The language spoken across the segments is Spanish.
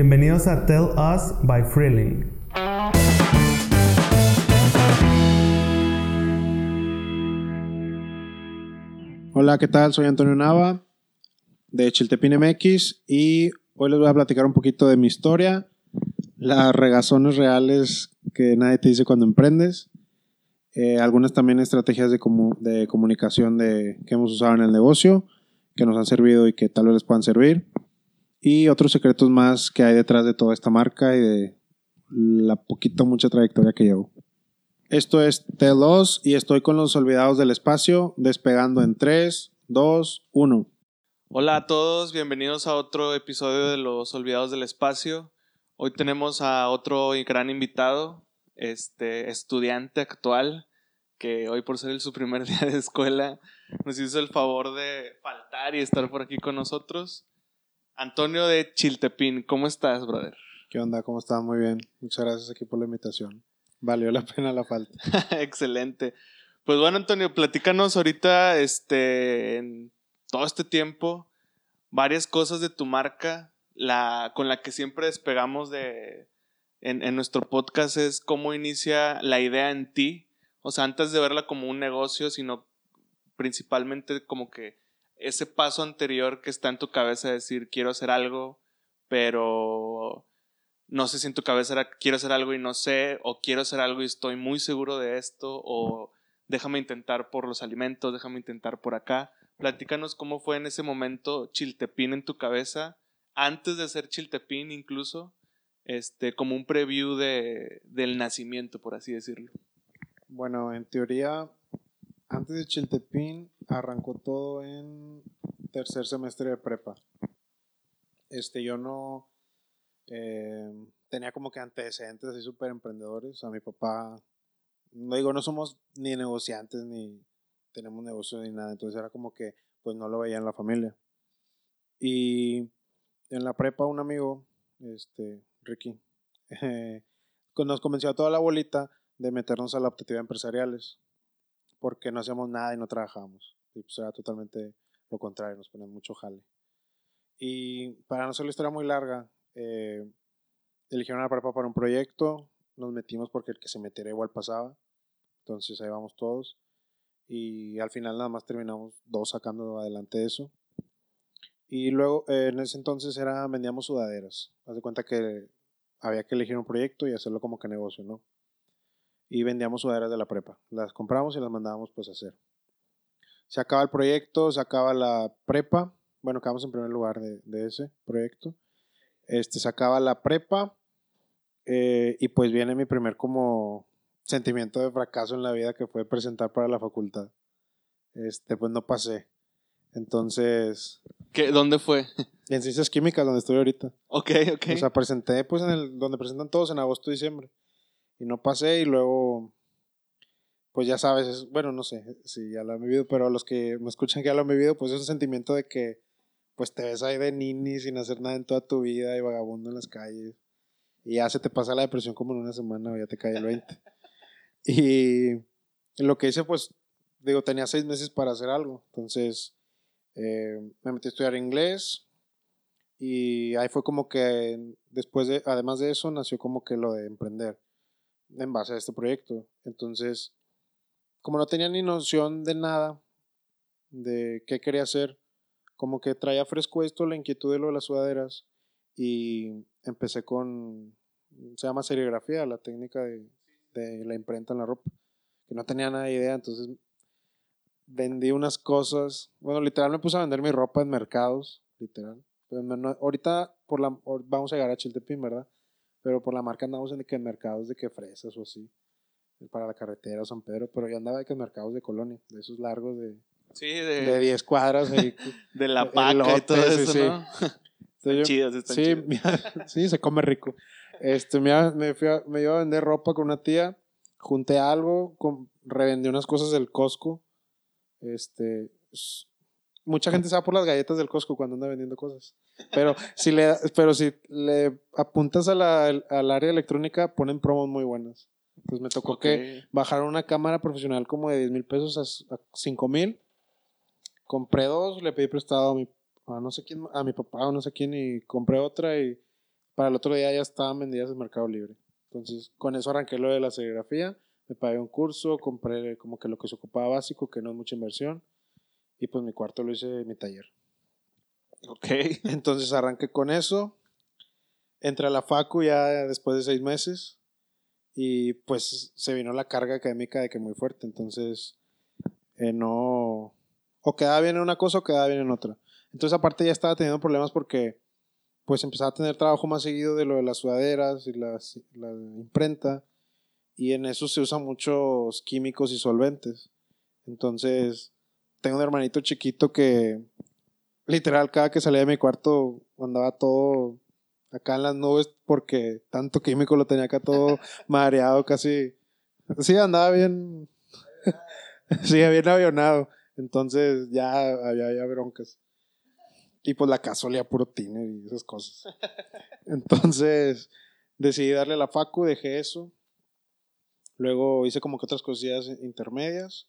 Bienvenidos a Tell Us by Freeling. Hola, ¿qué tal? Soy Antonio Nava de Chiltepín MX y hoy les voy a platicar un poquito de mi historia, las regazones reales que nadie te dice cuando emprendes, eh, algunas también estrategias de, de comunicación de, que hemos usado en el negocio, que nos han servido y que tal vez les puedan servir, y otros secretos más que hay detrás de toda esta marca y de la poquito mucha trayectoria que llevo. Esto es Telos y estoy con los olvidados del espacio, despegando en 3, 2, 1. Hola a todos, bienvenidos a otro episodio de Los Olvidados del Espacio. Hoy tenemos a otro gran invitado, este estudiante actual, que hoy por ser su primer día de escuela nos hizo el favor de faltar y estar por aquí con nosotros. Antonio de Chiltepín, ¿cómo estás, brother? ¿Qué onda? ¿Cómo estás? Muy bien. Muchas gracias aquí por la invitación. Valió la pena la falta. Excelente. Pues bueno, Antonio, platícanos ahorita, este, en todo este tiempo, varias cosas de tu marca, la, con la que siempre despegamos de, en, en nuestro podcast es cómo inicia la idea en ti. O sea, antes de verla como un negocio, sino principalmente como que ese paso anterior que está en tu cabeza de decir quiero hacer algo, pero no sé si en tu cabeza quiero hacer algo y no sé, o quiero hacer algo y estoy muy seguro de esto, o déjame intentar por los alimentos, déjame intentar por acá. Platícanos cómo fue en ese momento Chiltepín en tu cabeza, antes de ser Chiltepín incluso, este, como un preview de, del nacimiento, por así decirlo. Bueno, en teoría, antes de Chiltepín arrancó todo en tercer semestre de prepa. Este, yo no eh, tenía como que antecedentes así súper emprendedores. A mi papá, no digo, no somos ni negociantes ni tenemos negocio ni nada. Entonces era como que, pues no lo veía en la familia. Y en la prepa, un amigo, este, Ricky, nos convenció a toda la bolita de meternos a la optativa empresariales porque no hacíamos nada y no trabajábamos. Y pues era totalmente lo contrario, nos ponían mucho jale. Y para no ser la historia muy larga, eh, eligieron la prepa para un proyecto, nos metimos porque el que se metiera igual pasaba, entonces ahí vamos todos. Y al final nada más terminamos dos sacando adelante eso. Y luego, eh, en ese entonces era, vendíamos sudaderas. Haz de cuenta que había que elegir un proyecto y hacerlo como que negocio, ¿no? Y vendíamos sudaderas de la prepa. Las compramos y las mandábamos pues a hacer. Se acaba el proyecto, se acaba la prepa. Bueno, acabamos en primer lugar de, de ese proyecto. Este, se acaba la prepa. Eh, y pues viene mi primer como sentimiento de fracaso en la vida que fue presentar para la facultad. Este, pues no pasé. Entonces. ¿Qué, ¿Dónde fue? En Ciencias Químicas, donde estoy ahorita. Ok, ok. O sea, presenté pues en el, donde presentan todos en agosto, diciembre. Y no pasé y luego, pues ya sabes, es, bueno, no sé si ya lo han vivido, pero los que me escuchan que ya lo han vivido, pues es un sentimiento de que pues te ves ahí de nini sin hacer nada en toda tu vida y vagabundo en las calles. Y ya se te pasa la depresión como en una semana o ya te cae el 20. y lo que hice, pues, digo, tenía seis meses para hacer algo. Entonces, eh, me metí a estudiar inglés. Y ahí fue como que, después de, además de eso, nació como que lo de emprender en base a este proyecto. Entonces, como no tenía ni noción de nada, de qué quería hacer, como que traía fresco esto, la inquietud de lo de las sudaderas, y empecé con, se llama serigrafía, la técnica de, la imprenta en la ropa, que no tenía nada de idea, entonces vendí unas cosas, bueno, literal me puse a vender mi ropa en mercados, literal. Pero ahorita por la, vamos a llegar a Chiltepín, ¿verdad? Pero por la marca andamos en, que en mercados de que fresas o así, para la carretera San Pedro, pero yo andaba de que mercados de colonia, de esos largos de, Sí, de, de 10 cuadras. Ahí, de la paca y todo eso, sí, ¿no? Entonces, chidos, están sí, chidos. sí, se come rico. Este, me, fui a- me iba a vender ropa con una tía, junté algo, con, revendí unas cosas del Costco. Este, mucha gente se va por las galletas del Costco cuando anda vendiendo cosas. Pero si le, pero si le apuntas a la, al área electrónica, ponen promos muy buenas. Entonces me tocó que bajar una cámara profesional como de 10 mil pesos a, a 5 mil. Compré dos, le pedí prestado a mi, a no sé quién, a mi papá o no sé quién y compré otra y Para el otro día ya estaban vendidas en Mercado Libre. Entonces, con eso arranqué lo de la serigrafía. Me pagué un curso, compré como que lo que se ocupaba básico, que no es mucha inversión. Y pues mi cuarto lo hice en mi taller. Ok. Entonces arranqué con eso. Entré a la FACU ya después de seis meses. Y pues se vino la carga académica de que muy fuerte. Entonces, eh, no. O quedaba bien en una cosa o quedaba bien en otra. Entonces, aparte, ya estaba teniendo problemas porque pues empezaba a tener trabajo más seguido de lo de las sudaderas y las, la imprenta. Y en eso se usan muchos químicos y solventes. Entonces, tengo un hermanito chiquito que literal cada que salía de mi cuarto andaba todo acá en las nubes porque tanto químico lo tenía acá todo mareado casi. Sí, andaba bien. sí, bien avionado. Entonces ya había, había broncas. Y pues la casa olía puro tiner y esas cosas. Entonces decidí darle la facu, dejé eso. Luego hice como que otras cosillas intermedias.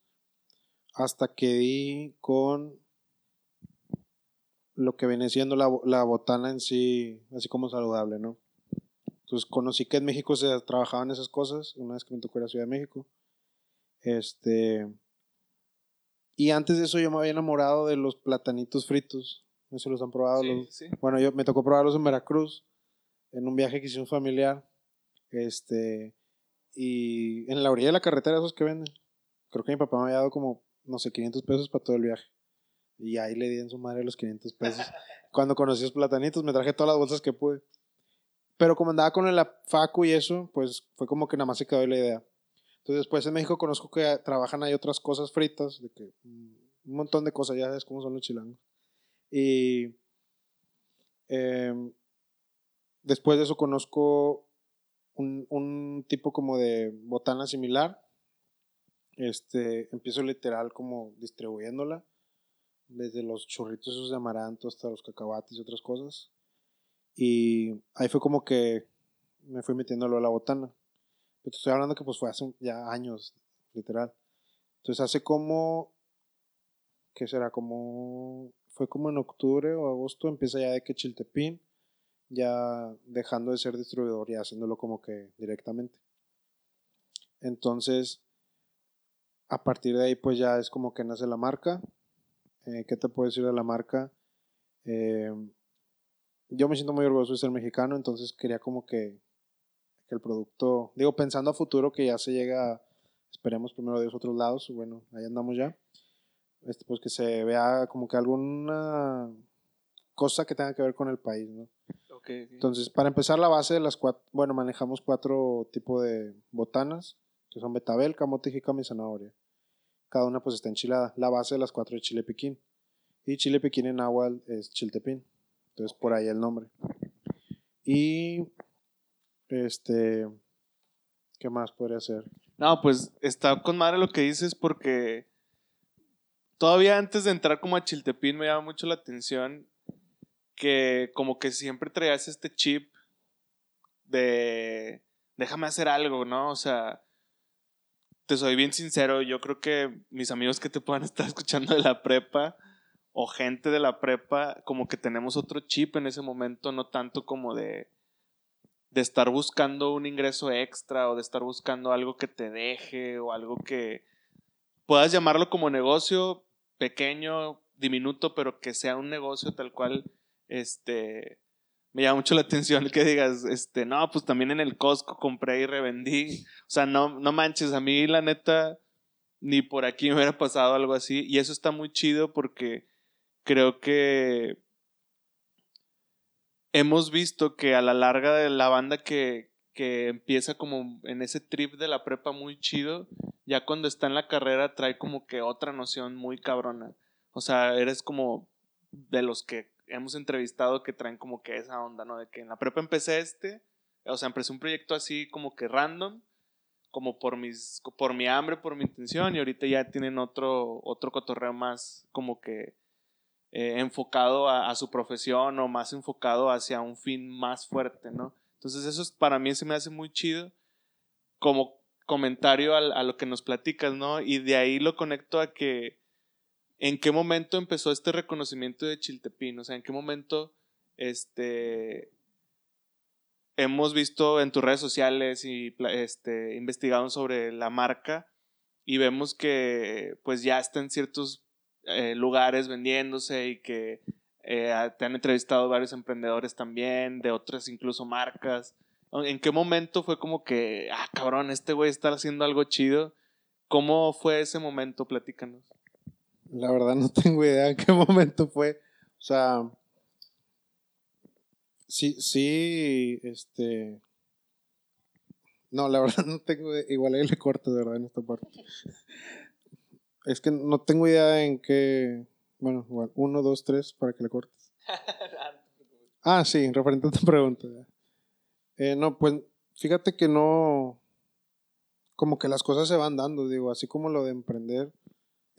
Hasta que di con lo que viene siendo la, la botana en sí, así como saludable, ¿no? Entonces conocí que en México se trabajaban esas cosas, una vez que me tocó ir a Ciudad de México. Este. Y antes de eso yo me había enamorado de los platanitos fritos. No sé si los han probado. Sí, los- sí. Bueno, yo me tocó probarlos en Veracruz, en un viaje que hicimos familiar. Este. Y en la orilla de la carretera, esos que venden. Creo que mi papá me había dado como, no sé, 500 pesos para todo el viaje. Y ahí le di en su madre los 500 pesos. Cuando conocí los platanitos, me traje todas las bolsas que pude. Pero como andaba con el facu y eso, pues fue como que nada más se quedó la idea. Entonces, después en México conozco que trabajan ahí otras cosas fritas, de que mm, un montón de cosas, ya sabes cómo son los chilangos. Y em, después de eso conozco un, un tipo como de botana similar. Este, empiezo literal como distribuyéndola, desde los churritos esos de amaranto hasta los cacahuates y otras cosas. Y ahí fue como que me fui metiéndolo a la botana. Pero te estoy hablando que pues fue hace ya años, literal. Entonces hace como, ¿qué será? Como, fue como en octubre o agosto, empieza ya de que Chiltepín, ya dejando de ser distribuidor y haciéndolo como que directamente. Entonces, a partir de ahí pues ya es como que nace la marca. Eh, ¿Qué te puedo decir de la marca? Eh, yo me siento muy orgulloso de ser mexicano, entonces quería como que, que el producto, digo, pensando a futuro que ya se llega, esperemos primero de los otros lados, bueno, ahí andamos ya, este, pues que se vea como que alguna cosa que tenga que ver con el país, ¿no? Entonces, para empezar, la base de las cuatro, bueno, manejamos cuatro tipos de botanas, que son betabel, camote, jícama y zanahoria. Cada una pues está enchilada. La base de las cuatro es chile piquín. Y chile piquín en agua es chiltepín. Entonces, por ahí el nombre. Y, este, ¿qué más podría ser? No, pues está con madre lo que dices porque todavía antes de entrar como a Chiltepín me llama mucho la atención que como que siempre traías este chip de déjame hacer algo, ¿no? O sea, te soy bien sincero, yo creo que mis amigos que te puedan estar escuchando de la prepa o gente de la prepa, como que tenemos otro chip en ese momento, no tanto como de de estar buscando un ingreso extra o de estar buscando algo que te deje o algo que puedas llamarlo como negocio pequeño, diminuto, pero que sea un negocio tal cual, este, me llama mucho la atención que digas, este, no, pues también en el Costco compré y revendí, o sea, no, no manches, a mí la neta, ni por aquí me hubiera pasado algo así, y eso está muy chido porque creo que hemos visto que a la larga de la banda que, que empieza como en ese trip de la prepa muy chido, ya cuando está en la carrera trae como que otra noción muy cabrona. O sea, eres como de los que hemos entrevistado que traen como que esa onda, ¿no? De que en la prepa empecé este, o sea, empecé un proyecto así como que random, como por mis por mi hambre, por mi intención y ahorita ya tienen otro otro cotorreo más como que eh, enfocado a, a, su profesión o más enfocado hacia un fin más fuerte, ¿no? Entonces eso es, para mí se me hace muy chido como comentario a, a, lo que nos platicas, ¿no? Y de ahí lo conecto a que en qué momento empezó este reconocimiento de Chiltepín, o sea, en qué momento este hemos visto en tus redes sociales y este, investigado sobre la marca y vemos que pues ya está en ciertos eh, lugares vendiéndose y que eh, te han entrevistado varios emprendedores también, de otras incluso marcas. ¿En qué momento fue como que, ah, cabrón, este güey está haciendo algo chido? ¿Cómo fue ese momento? Platícanos. La verdad no tengo idea en qué momento fue. O sea, sí, sí, este... No, la verdad no tengo... Igual ahí le corto, de verdad, en esta parte. Es que no tengo idea en qué... Bueno, igual, uno, dos, tres, para que le cortes. Ah, sí, referente a tu pregunta. Eh, no, pues fíjate que no... Como que las cosas se van dando, digo, así como lo de emprender.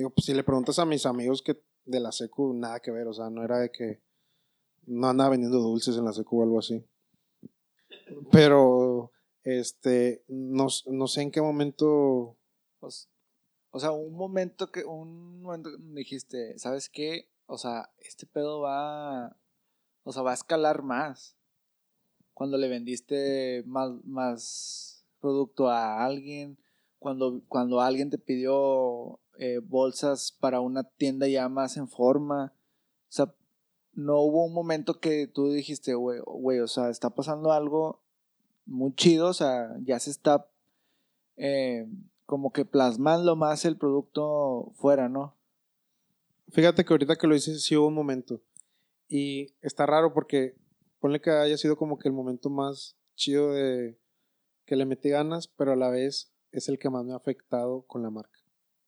Digo, pues si le preguntas a mis amigos que de la secu, nada que ver, o sea, no era de que no andaba vendiendo dulces en la secu o algo así. Pero, este, no, no sé en qué momento, O, s- o sea, un momento que, un momento dijiste, ¿sabes qué? O sea, este pedo va, o sea, va a escalar más. Cuando le vendiste más, más producto a alguien, cuando, cuando alguien te pidió eh, bolsas para una tienda ya más en forma. O sea, no hubo un momento que tú dijiste, güey, o sea, está pasando algo muy chido, o sea, ya se está eh, como que plasmando más el producto fuera, ¿no? fíjate que ahorita que lo dices, sí hubo un momento. Y está raro porque, ponle que haya sido como que el momento más chido de que le metí ganas, pero a la vez es el que más me ha afectado con la marca.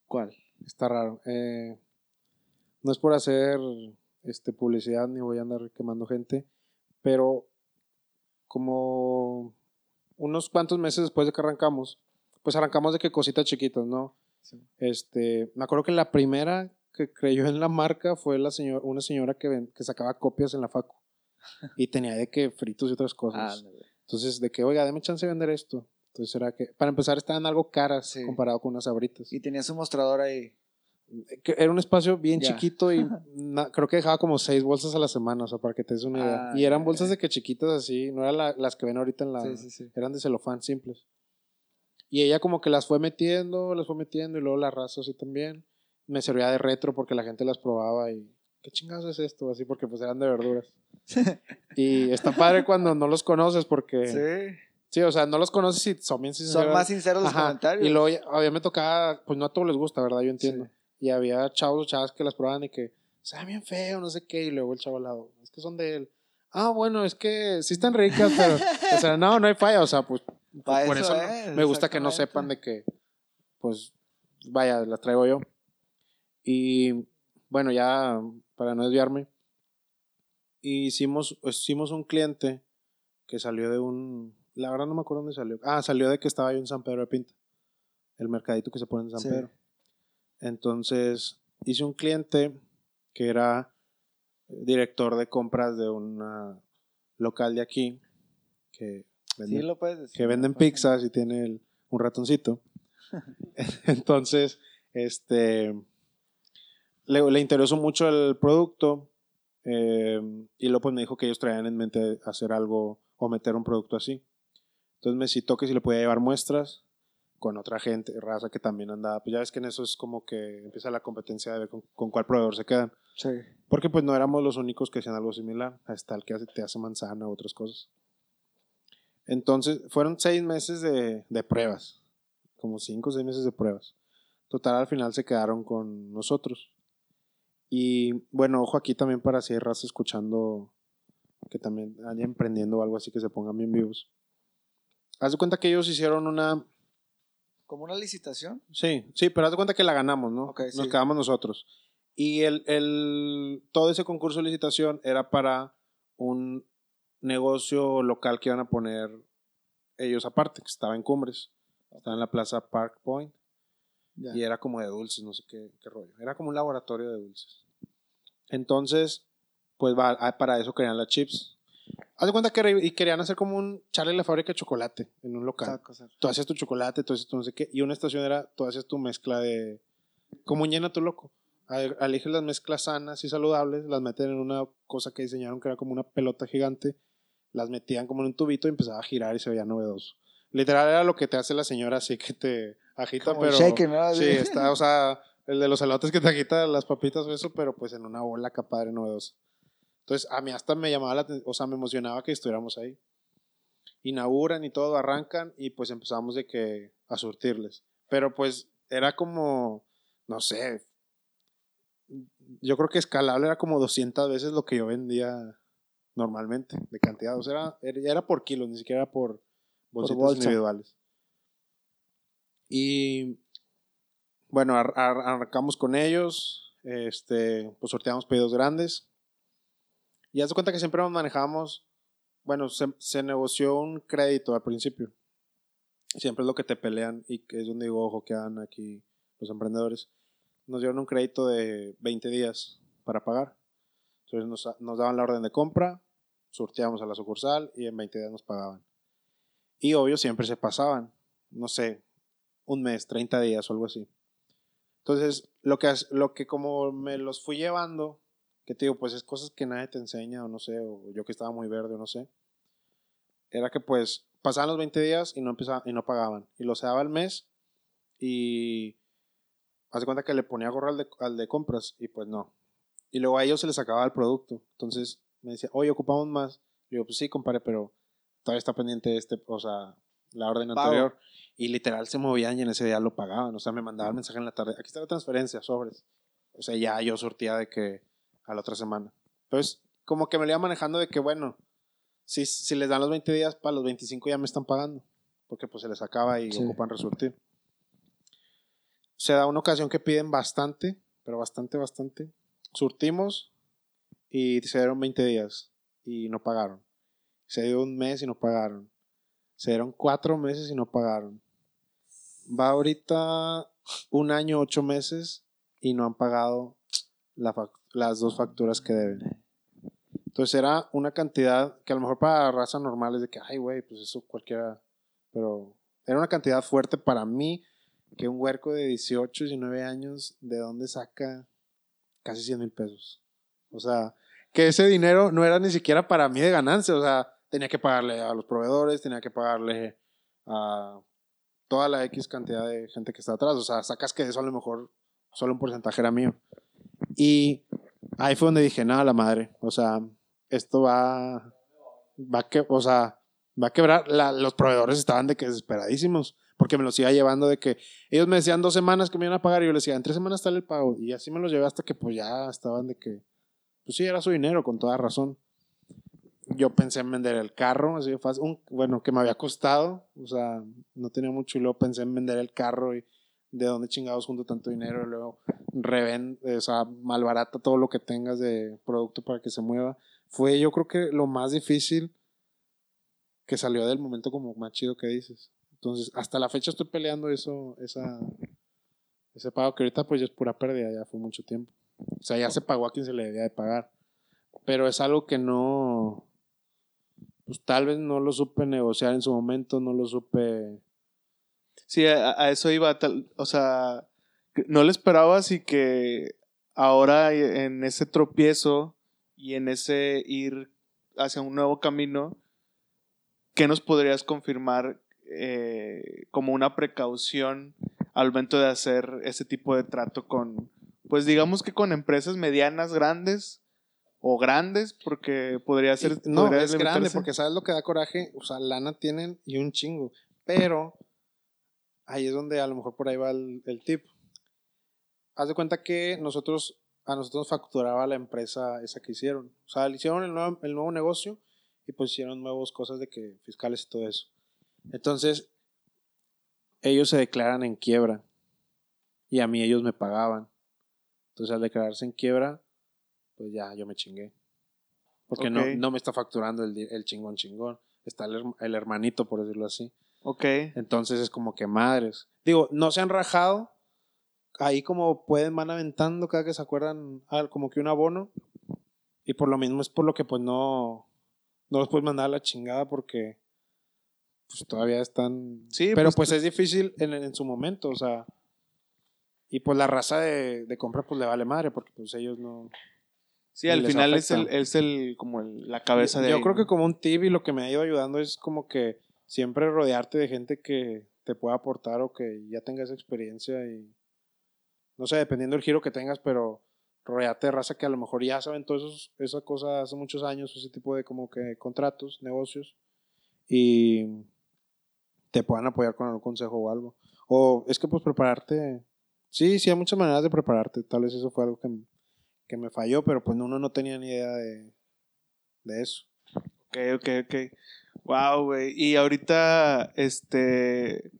¿Cuál? Está raro. Eh, no es por hacer este, publicidad ni voy a andar quemando gente, pero como unos cuantos meses después de que arrancamos, pues arrancamos de que cositas chiquitas, ¿no? Sí. Este, me acuerdo que la primera que creyó en la marca fue la señora, una señora que, ven- que sacaba copias en la facu y tenía de que fritos y otras cosas. Entonces, de que, oiga, deme chance de vender esto. Entonces era que, para empezar, estaban algo caras Sí. comparado con unas abritas Y tenía su mostrador ahí. que era un espacio bien Ya. chiquito y na- creo que dejaba como seis bolsas a la semana, o sea, para que te des una idea. Ah, y eran bolsas de que chiquitas así, no eran la- las que ven ahorita en la... Sí, sí, sí. Eran de celofán simples. Y ella como que las fue metiendo, las fue metiendo y luego las raza así también. Me servía de retro porque la gente las probaba y... ¿Qué chingados es esto? Así porque pues eran de verduras. y está padre cuando no los conoces porque... Sí, Sí. o sea, no los conoces y son bien sinceros. Son más sinceros los Ajá, comentarios. Y luego a mí me tocaba, pues no a todos les gusta, ¿verdad? Yo entiendo. Sí. Y había chavos o chavas que las probaban y que, sabe bien feo, no sé qué, y luego el chavo al lado, es que son de él. Ah, bueno, es que sí están ricas, pero, o sea, no, no hay falla, o sea, pues, por eso no- me gusta que no sepan de que, pues, vaya, las traigo yo. Y, bueno, ya, para no desviarme, hicimos, hicimos un cliente que salió de un, la verdad no me acuerdo dónde salió. Ah, salió de que estaba yo en San Pedro de Pinta, el mercadito que se pone en San Sí. Pedro. Entonces, hice un cliente que era director de compras de un local de aquí que vende, Sí, lo puedes decir. que venden pizzas y tiene el- un ratoncito. Entonces, este le, le interesó mucho el producto eh, y luego pues me dijo que ellos traían en mente hacer algo o meter un producto así. Entonces me citó que si le podía llevar muestras con otra gente, raza que también andaba. Pues ya ves que en eso es como que empieza la competencia de ver con, con cuál proveedor se quedan. Sí. Porque pues no éramos los únicos que hacían algo similar. Hasta el que hace, te hace manzana u otras cosas. Entonces fueron seis meses de, de pruebas. Como cinco o seis meses de pruebas. Total al final se quedaron con nosotros. Y bueno, ojo aquí también para si hay raza escuchando que también haya emprendiendo o algo así que se pongan bien vivos. Haz de cuenta que ellos hicieron una, ¿Como una licitación? Sí, sí, pero haz de cuenta que la ganamos, ¿no? Ok, Nos sí. quedamos nosotros. Y el, el, todo ese concurso de licitación era para un negocio local que iban a poner ellos aparte, que estaba en Cumbres. Estaba en la plaza Park Point. Y era como de dulces, no sé qué, qué rollo. Era como un laboratorio de dulces. Entonces, pues va, ah, para eso querían las chips. Haz de cuenta que querían hacer como un Charlie la fábrica de chocolate en un local tú hacías tu chocolate, tú hacías tu no sé qué, y una estación era, tú hacías tu mezcla de, como llena tu loco. Eliges las mezclas sanas y saludables, las meten en una cosa que diseñaron que era como una pelota gigante, las metían como en un tubito y empezaba a girar y se veía novedoso. Literal era lo que te hace la señora así que te agita, Como pero... shaker, ¿no? Sí, está, o sea, el de los elotes que te agita las papitas o eso, pero pues en una bola acá padre novedosa. Entonces, a mí hasta me llamaba la atención, o sea, me emocionaba que estuviéramos ahí. Inauguran y todo, arrancan y pues empezamos de que a surtirles. Pero pues era como, no sé, yo creo que escalable era como 200 veces lo que yo vendía normalmente de cantidad. O sea, era, era- por kilos, ni siquiera era por bolsitas bolsa. individuales. Y bueno, ar- ar- arrancamos con ellos, este, pues sorteamos pedidos grandes. Y haz de cuenta que siempre nos manejamos, bueno, se, negoció un crédito al principio. Siempre es lo que te pelean y que es donde digo, ojo, que hagan aquí los emprendedores. Nos dieron un crédito de 20 días para pagar. Entonces nos, daban la orden de compra, surteábamos a la sucursal y en 20 días nos pagaban. Y obvio siempre se pasaban, no sé, un mes, 30 días o algo así. Entonces, lo que, lo que como me los fui llevando, que te digo, pues es cosas que nadie te enseña o no sé, o yo que estaba muy verde o no sé, era que pues pasaban los 20 días y no, empezaba, y no pagaban. Y los daba al mes y hace cuenta que le ponía gorro al de, al de compras y pues no. Y luego a ellos se les acababa el producto. Entonces me decía, oye, ocupamos más. Le digo, pues sí, compadre, pero todavía está pendiente este, o sea, la orden Pago. anterior. Y literal se movían y en ese día lo pagaban. O sea, me mandaban mensaje en la tarde. Aquí está la transferencia, sobres. O sea, ya yo sortía de que a la otra semana. Entonces, como que me lo iba manejando de que, bueno, si, si les dan los 20 días, para los 25 ya me están pagando. Porque pues se les acaba y Sí. ocupan resurtir. Se da una ocasión que piden bastante, pero bastante, bastante. Surtimos y se dieron 20 días y no pagaron. Se dio un mes y no pagaron. Se dieron cuatro meses y no pagaron. Va ahorita un año, ocho meses y no han pagado las dos facturas que deben. Entonces era una cantidad que a lo mejor para raza normal es de que, ay, güey, pues eso cualquiera. Pero era una cantidad fuerte para mí que un huerco de 18, 19 años, ¿de dónde saca casi 100 mil pesos? O sea, que ese dinero no era ni siquiera para mí de ganancia. O sea, tenía que pagarle a los proveedores, tenía que pagarle a toda la X cantidad de gente que está atrás. O sea, sacas que eso a lo mejor solo un porcentaje era mío. Y ahí fue donde dije, nada, la madre. O sea, esto va, va que, o sea, va a quebrar. Los proveedores estaban de que desesperadísimos, porque me los iba llevando de que ellos me decían dos semanas que me iban a pagar y yo les decía, en tres semanas sale el pago. Y así me los llevé hasta que pues ya estaban de que, pues sí, era su dinero, con toda razón. Yo pensé en vender el carro, así de fácil, bueno, que me había costado, o sea, no tenía mucho y luego pensé en vender el carro y de dónde chingados junto tanto dinero y luego revende, o sea, malbarata todo lo que tengas de producto para que se mueva. Fue yo creo que lo más difícil que salió del momento como más chido que dices. Entonces, hasta la fecha estoy peleando eso, esa, ese pago que ahorita pues ya es pura pérdida, ya fue mucho tiempo. O sea, ya se pagó a quien se le debía de pagar. Pero es algo que no, pues tal vez no lo supe negociar en su momento, no lo supe... Sí, a, a eso iba. tal- o sea, no lo esperabas y que ahora en ese tropiezo y en ese ir hacia un nuevo camino, ¿qué nos podrías confirmar eh, como una precaución al momento de hacer ese tipo de trato con, pues digamos que con empresas medianas, grandes o grandes, porque podría ser... Y- no, podría es grande porque sabes lo que da coraje, o sea, lana tienen y un chingo, pero ahí es donde a lo mejor por ahí va el, el tip. Haz de cuenta que nosotros, a nosotros facturaba la empresa esa que hicieron, o sea, le hicieron el nuevo, el nuevo negocio y pues hicieron nuevas cosas de que fiscales y todo eso. Entonces, ellos se declaran en quiebra y a mí ellos me pagaban. Entonces, al declararse en quiebra, pues ya yo me chingué. Porque no, no me está facturando el, el chingón chingón. Está el, el hermanito, por decirlo así. Ok. Entonces es como que madres. Digo, no se han rajado. Ahí como pueden, van aventando cada que se acuerdan ah, como que un abono. Y por lo mismo es por lo que pues no, no los puedes mandar a la chingada porque pues todavía están... Sí, Pero pues, pues, es difícil en, en su momento, o sea... Y pues la raza de, de compra pues le vale madre porque pues ellos no... Sí, al final es el, afecta. es el, como el- la cabeza de Yo ahí, creo que como un tip y lo que me ha ido ayudando es como que siempre rodearte de gente que te pueda aportar o que ya tenga esa experiencia y no sé, dependiendo del giro que tengas, pero rodearte de raza que a lo mejor ya saben todas esas cosas hace muchos años, ese tipo de como que contratos, negocios y te puedan apoyar con algún consejo o algo. O es que pues prepararte, sí, sí hay muchas maneras de prepararte, tal vez eso fue algo que, que me falló, pero pues uno no tenía ni idea de, de eso. Ok, ok, ok. Wow, güey. Y ahorita, este.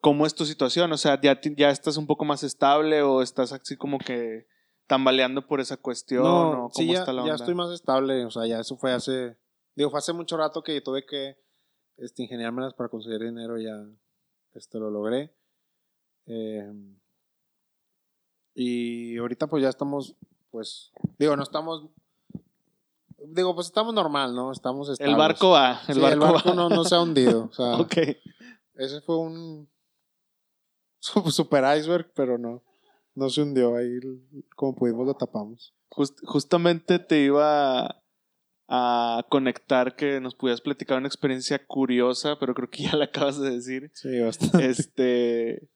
¿Cómo es tu situación? O sea, ¿ya, estás un poco más estable o estás así como que tambaleando por esa cuestión? ¿O cómo sí, ya, está la ya estoy más estable. O sea, ya eso fue hace. Digo, fue hace mucho rato que tuve que este, ingeniármelas para conseguir dinero. Ya este, lo logré. Eh, y ahorita, pues ya estamos. Pues. Digo, no estamos. Digo, pues estamos normal, ¿no? Estamos El barco va. El Sí, barco, va. no, no se ha hundido. O sea, ok. ese fue un. su- Super iceberg, pero no. No se hundió. Ahí, como pudimos, lo tapamos. Just- justamente te iba a conectar que nos pudieras platicar una experiencia curiosa, pero creo que ya la acabas de decir. Sí, bastante. Este.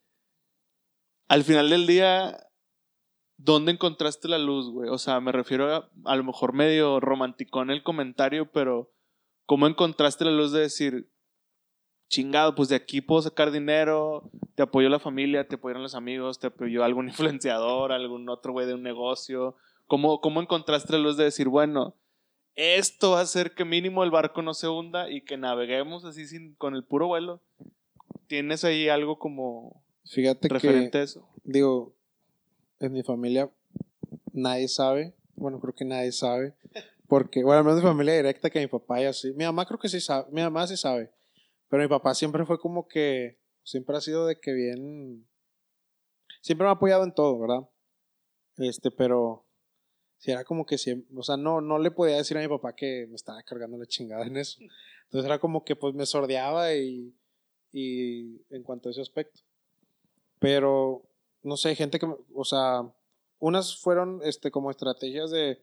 Al final del día, ¿dónde encontraste la luz, güey? O sea, me refiero a, a lo mejor medio romanticón el comentario, pero ¿cómo encontraste la luz de decir, chingado, pues de aquí puedo sacar dinero, te apoyó la familia, te apoyaron los amigos, te apoyó algún influenciador, algún otro güey de un negocio? ¿Cómo, ¿Cómo encontraste la luz de decir, bueno, esto va a hacer que mínimo el barco no se hunda y que naveguemos así sin, con el puro vuelo? ¿Tienes ahí algo como Fíjate referente que, a eso? digo, en mi familia nadie sabe. Bueno, creo que nadie sabe. Porque, bueno, al menos mi familia directa que mi papá y así. Mi mamá creo que sí sabe. Mi mamá sí sabe. Pero mi papá siempre fue como que. Siempre ha sido de que bien. Siempre me ha apoyado en todo, ¿verdad? Este, pero. Si era como que siempre. O sea, no, no le podía decir a mi papá que me estaba cargando la chingada en eso. Entonces era como que pues me sordeaba y. Y en cuanto a ese aspecto. Pero, no sé, gente que, o sea, unas fueron este, como estrategias de,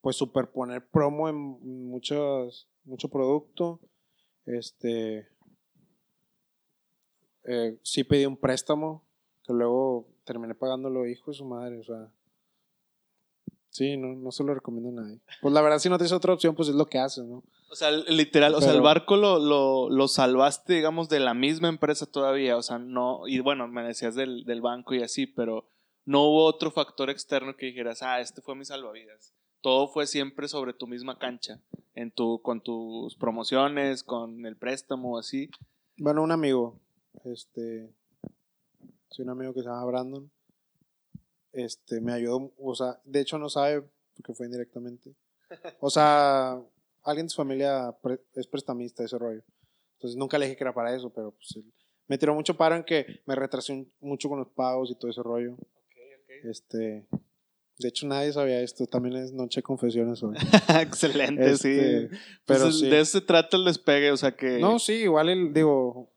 pues, superponer promo en muchos, mucho producto. Este, eh, sí pedí un préstamo, que luego terminé pagándolo, hijo de su madre, o sea. Sí, no, no se lo recomiendo a nadie. Pues la verdad, si no tienes otra opción, pues es lo que haces, ¿no? O sea, literal, o sea, el barco lo, lo, lo salvaste, digamos, de la misma empresa todavía. O sea, no, y bueno, me decías del, del banco y así, pero no hubo otro factor externo que dijeras, ah, este fue mi salvavidas. Todo fue siempre sobre tu misma cancha, en tu, con tus promociones, con el préstamo, así. Bueno, un amigo, este, sí, un amigo que se llama Brandon, este, me ayudó, o sea, de hecho no sabe porque fue indirectamente. O sea, alguien de su familia pre- es prestamista ese rollo. Entonces nunca le dije que era para eso, pero pues él- me tiró mucho paro en que me retrasé un- mucho con los pagos y todo ese rollo. Este, de hecho nadie sabía esto, también es noche de confesiones hoy. Excelente, Este, sí. pero Pues, sí. De eso se trata el despegue, o sea que... No, sí, igual el, digo,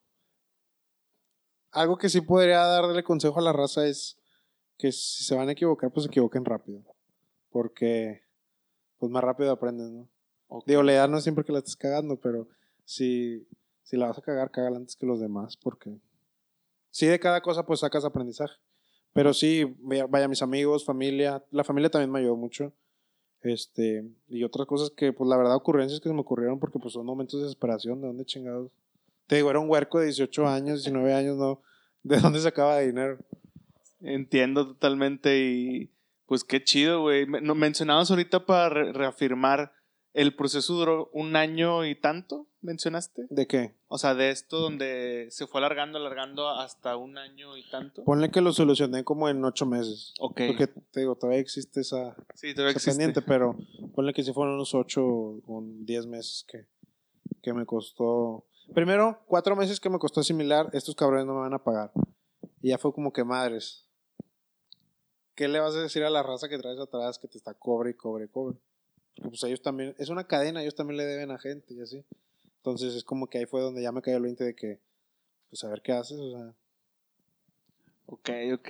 algo que sí podría darle consejo a la raza es que si se van a equivocar, pues se equivoquen rápido. Porque, pues más rápido aprendes, ¿no? Ok. Digo, la idea no es siempre que la estés cagando, pero si, si la vas a cagar, cágala antes que los demás, porque sí de cada cosa pues sacas aprendizaje. Pero sí, vaya, vaya mis amigos, familia, la familia también me ayudó mucho. Este, y otras cosas que, pues la verdad, ocurrencias que se me ocurrieron porque pues son momentos de desesperación, ¿de dónde chingados? Te digo, era un huerco de 18 años, 19 años, ¿no? ¿De dónde sacaba dinero? Entiendo totalmente y pues qué chido, güey. Me- no, mencionabas ahorita para re- reafirmar, el proceso duró un año y tanto, mencionaste. ¿De qué? O sea, de esto donde se fue alargando, alargando hasta un año y tanto. Ponle que lo solucioné como en 8 meses. Ok. Porque te digo, todavía existe esa, sí, todavía existe. pendiente, pero ponle que si fueron unos 8 o 10 meses que, que me costó. Primero, 4 meses que me costó asimilar, estos cabrones no me van a pagar. Y ya fue como que madres. ¿Qué le vas a decir a la raza que traes atrás que te está cobre y cobre y cobre? Porque pues ellos también, es una cadena, ellos también le deben a gente y así. Entonces es como que ahí fue donde ya me cayó el 20 de que, pues a ver qué haces, o sea. Ok, ok.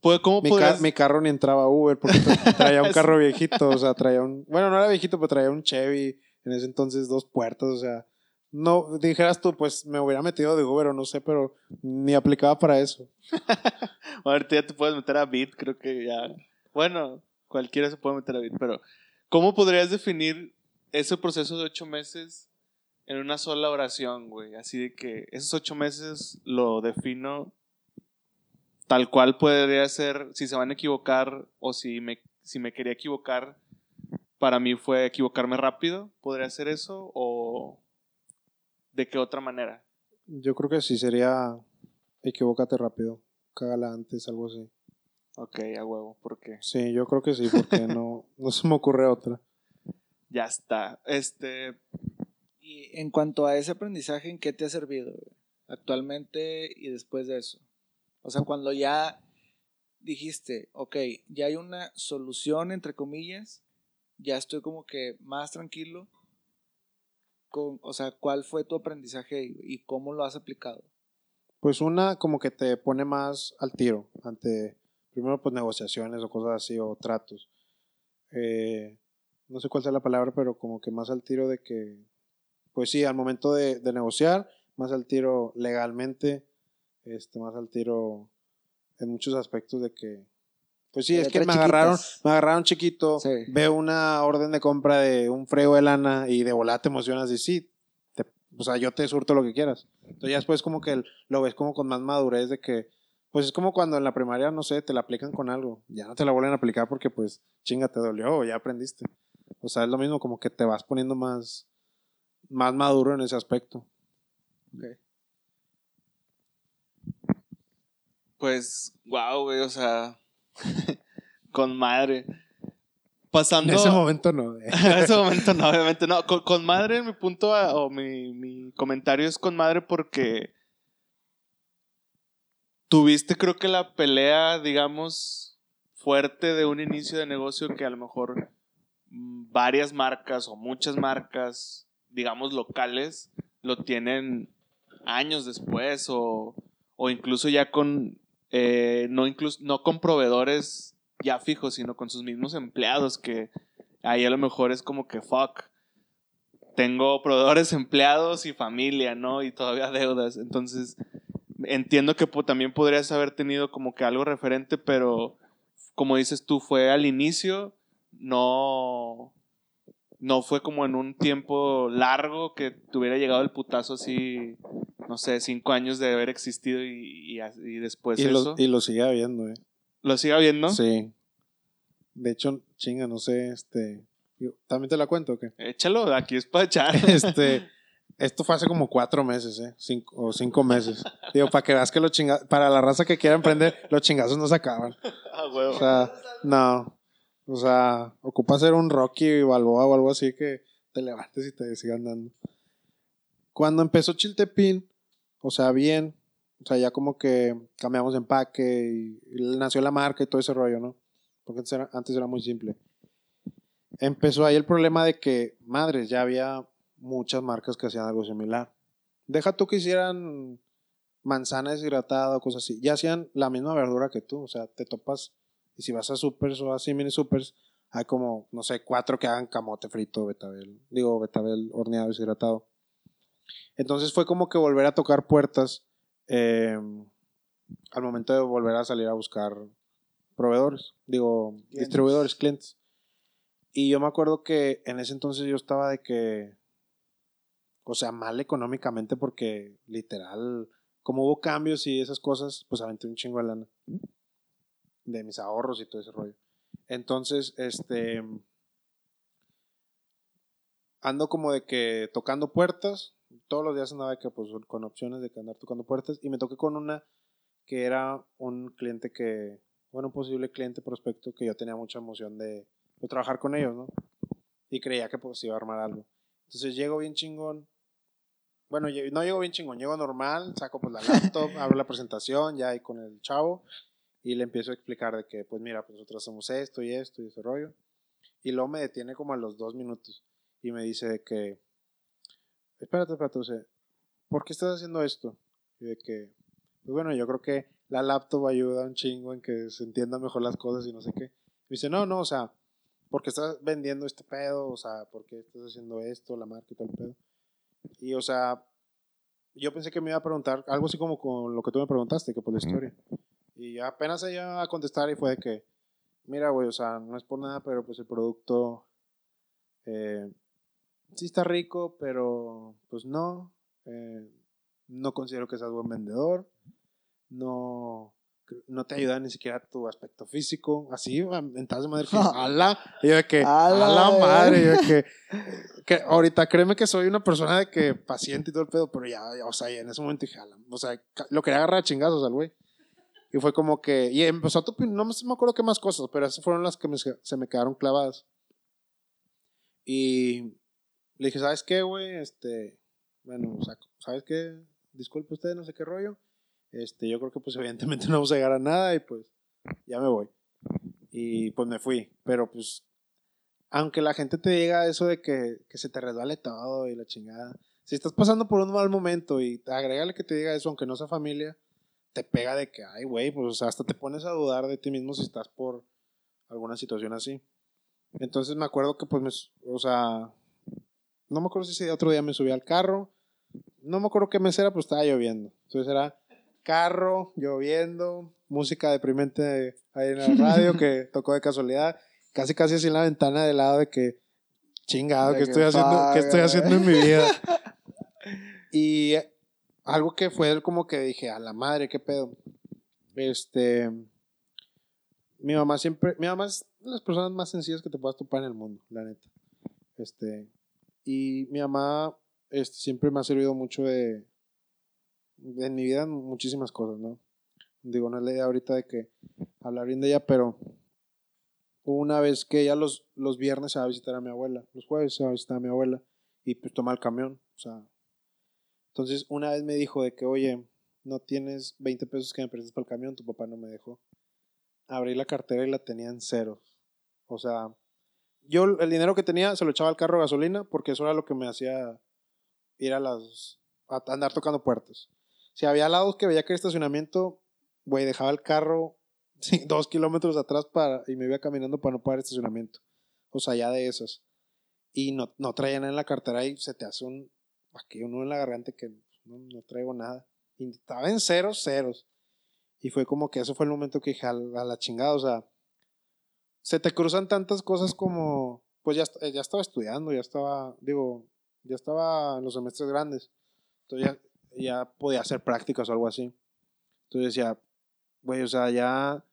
Pues, ¿Cómo Mi, ca- mi carro ni entraba a Uber porque tra- traía un carro viejito, o sea, traía un... Bueno, no era viejito, pero traía un Chevy, en ese entonces dos puertas, o sea... No, dijeras tú, pues me hubiera metido de Uber o no sé, pero ni aplicaba para eso. Ahorita ya te puedes meter a Bit, creo que ya. Bueno, cualquiera se puede meter a Bit, pero ¿cómo podrías definir ese proceso de ocho meses en una sola oración, güey? Así de que esos ocho meses lo defino tal cual podría ser, si se van a equivocar o si me, si me quería equivocar, para mí fue equivocarme rápido, ¿podría ser eso? ¿O de qué otra manera? Yo creo que sí sería... Equivócate rápido, cágala antes, algo así. Ok, a huevo, porque Sí, yo creo que sí, porque no, no se me ocurre otra. ya está. Este, Y en cuanto a ese aprendizaje, ¿en qué te ha servido actualmente y después de eso? O sea, cuando ya dijiste, ok, ya hay una solución, entre comillas, ya estoy como que más tranquilo. Con, o sea, ¿cuál fue tu aprendizaje y cómo lo has aplicado? Pues una como que te pone más al tiro ante, primero pues negociaciones o cosas así o tratos. Eh, no sé cuál sea la palabra, pero como que más al tiro de que, pues sí, al momento de, de negociar, más al tiro legalmente, este, más al tiro en muchos aspectos de que, pues sí, De es que me agarraron, me agarraron chiquito, Sí. veo una orden de compra de un frego de lana y de volada te emocionas y sí, te- o sea, yo te surto lo que quieras. Entonces ya después como que lo ves como con más madurez de que, pues es como cuando en la primaria, no sé, te la aplican con algo, ya no te la vuelven a aplicar porque pues chinga, te dolió ya aprendiste. O sea, es lo mismo como que te vas poniendo más, más maduro en ese aspecto. Pues, wow, güey, o sea, con madre. Pasando. En ese momento no. eh. en ese momento no, obviamente no. Con, con madre, mi punto a- o mi, mi comentario es con madre porque tuviste, creo que la pelea, digamos, fuerte de un inicio de negocio que a lo mejor mm, varias marcas o muchas marcas, digamos, locales, lo tienen años después o, o incluso ya con, eh, no, incluso, no con proveedores ya fijos, sino con sus mismos empleados, que ahí a lo mejor es como que fuck. Tengo proveedores, empleados y familia, ¿no? Y todavía deudas. Entonces, entiendo que también podrías haber tenido como que algo referente, pero como dices tú, fue al inicio, no, no fue como en un tiempo largo que te hubiera llegado el putazo así, no sé, cinco años de haber existido y, y, y después y, eso. lo, y lo sigue habiendo, eh. ¿Lo siga viendo? Sí. De hecho, chinga, no sé, este... ¿También te la cuento o qué? Échalo, aquí es para echar. Este, esto fue hace como cuatro meses, ¿eh? Cinco, o cinco meses. Digo, para que veas que los chingazos, para la raza que quiera emprender, los chingazos no se acaban. Ah, huevo. O sea, no. O sea, ocupa ser un Rocky Balboa o algo así que te levantes y te sigan dando. Cuando empezó Chiltepín, o sea, bien, o sea, ya como que cambiamos de empaque y, y nació la marca y todo ese rollo, ¿no? Porque antes era, antes era muy simple. Empezó ahí el problema de que, madres, ya había muchas marcas que hacían algo similar. Deja tú que hicieran manzana deshidratada o cosas así. Ya hacían la misma verdura que tú. O sea, te topas. Y si vas a supers o así mini supers, hay como, no sé, cuatro que hagan camote frito, betabel. Digo, betabel horneado deshidratado. Entonces fue como que volver a tocar puertas eh, al momento de volver a salir a buscar proveedores. Digo, Clientes. distribuidores, clientes. Y yo me acuerdo que en ese entonces yo estaba de que, o sea, mal económicamente porque literal, como hubo cambios y esas cosas, pues aventé un chingo de lana. De mis ahorros y todo ese rollo. Entonces, este, ando como de que tocando puertas, todos los días andaba de que, pues, con opciones de que andar tocando puertas y me toqué con una que era un cliente que, bueno, un posible cliente prospecto que yo tenía mucha emoción de, de trabajar con ellos, ¿no? Y creía que pues iba a armar algo. Entonces llego bien chingón. Bueno, no llego bien chingón, llego normal, saco pues la laptop, abro la presentación ya ahí con el chavo y le empiezo a explicar de que, pues mira, pues nosotros hacemos esto y esto y ese rollo. Y luego me detiene como a los dos minutos y me dice de que, espérate, espérate, o sea, ¿por qué estás haciendo esto? Y de que, pues bueno, yo creo que la laptop ayuda un chingo en que se entiendan mejor las cosas y no sé qué. Me dice, no, no, o sea, porque estás vendiendo este pedo, o sea, porque estás haciendo esto, la marca y todo el pedo. Y, o sea, yo pensé que me iba a preguntar algo así como con lo que tú me preguntaste, que por la historia. Y apenas ella a contestar y fue de que, mira, güey, o sea, no es por nada, pero pues el producto eh, sí está rico, pero pues no. eh, no considero que seas buen vendedor. No, no te ayuda ni siquiera tu aspecto físico. Así, mentas de madre, que, ala. Y yo de que, A la madre. Yo de que, que ahorita créeme que soy una persona de que paciente y todo el pedo, pero ya, ya, o sea, en ese momento dije, ala, o sea, lo quería agarrar a chingazos al güey. Y fue como que, y empezó a topar, no me, me acuerdo qué más cosas, pero esas fueron las que me- se me quedaron clavadas. Y le dije, ¿sabes qué, güey? Este, bueno, o sea, ¿sabes qué? Disculpe usted, no sé qué rollo. Este, yo creo que pues evidentemente no vamos a llegar a nada y pues ya me voy. Y pues me fui. Pero pues, aunque la gente te diga eso de que, que se te resbale todo y la chingada, si estás pasando por un mal momento y agrégale que te diga eso, aunque no sea familia, te pega de que, ay, güey, pues o sea, hasta te pones a dudar de ti mismo si estás por alguna situación así. Entonces me acuerdo que pues, me, o sea, no me acuerdo si ese otro día me subí al carro, no me acuerdo qué mes era, pues estaba lloviendo. Entonces era carro, lloviendo, música deprimente ahí en la radio que tocó de casualidad, casi casi así en la ventana del lado de que chingado, De ¿qué que estoy haciendo, qué estoy haciendo en mi vida? Y algo que fue como que dije, a la madre, qué pedo. Este, mi mamá siempre, mi mamá es de las personas más sencillas que te puedas topar en el mundo, la neta. Este, y mi mamá este, siempre me ha servido mucho de, de en mi vida muchísimas cosas, ¿no? Digo, no es la idea ahorita de que hablar bien de ella, pero una vez que ella los, los viernes se va a visitar a mi abuela, los jueves se va a visitar a mi abuela y pues toma el camión, o sea. Entonces una vez me dijo de que, oye, no tienes 20 pesos que me prestes para el camión, tu papá no me dejó. Abrí la cartera y la tenía en ceros. O sea, yo el dinero que tenía se lo echaba al carro de gasolina porque eso era lo que me hacía ir a las. a andar tocando puertas. Si había lados que veía que era estacionamiento, güey, dejaba el carro dos kilómetros atrás para, y me iba caminando para no pagar estacionamiento. O sea, ya de esas. Y no, no traía nada en la cartera y se te hace un. aquí uno en la garganta que no, no traigo nada. Y estaba en ceros, ceros. Y fue como que eso fue el momento que dije a la, chingada, o sea, se te cruzan tantas cosas como, pues ya, ya estaba estudiando, ya estaba, digo, ya estaba en los semestres grandes. Entonces ya, ya podía hacer prácticas o algo así. Entonces decía, güey, o sea, ya,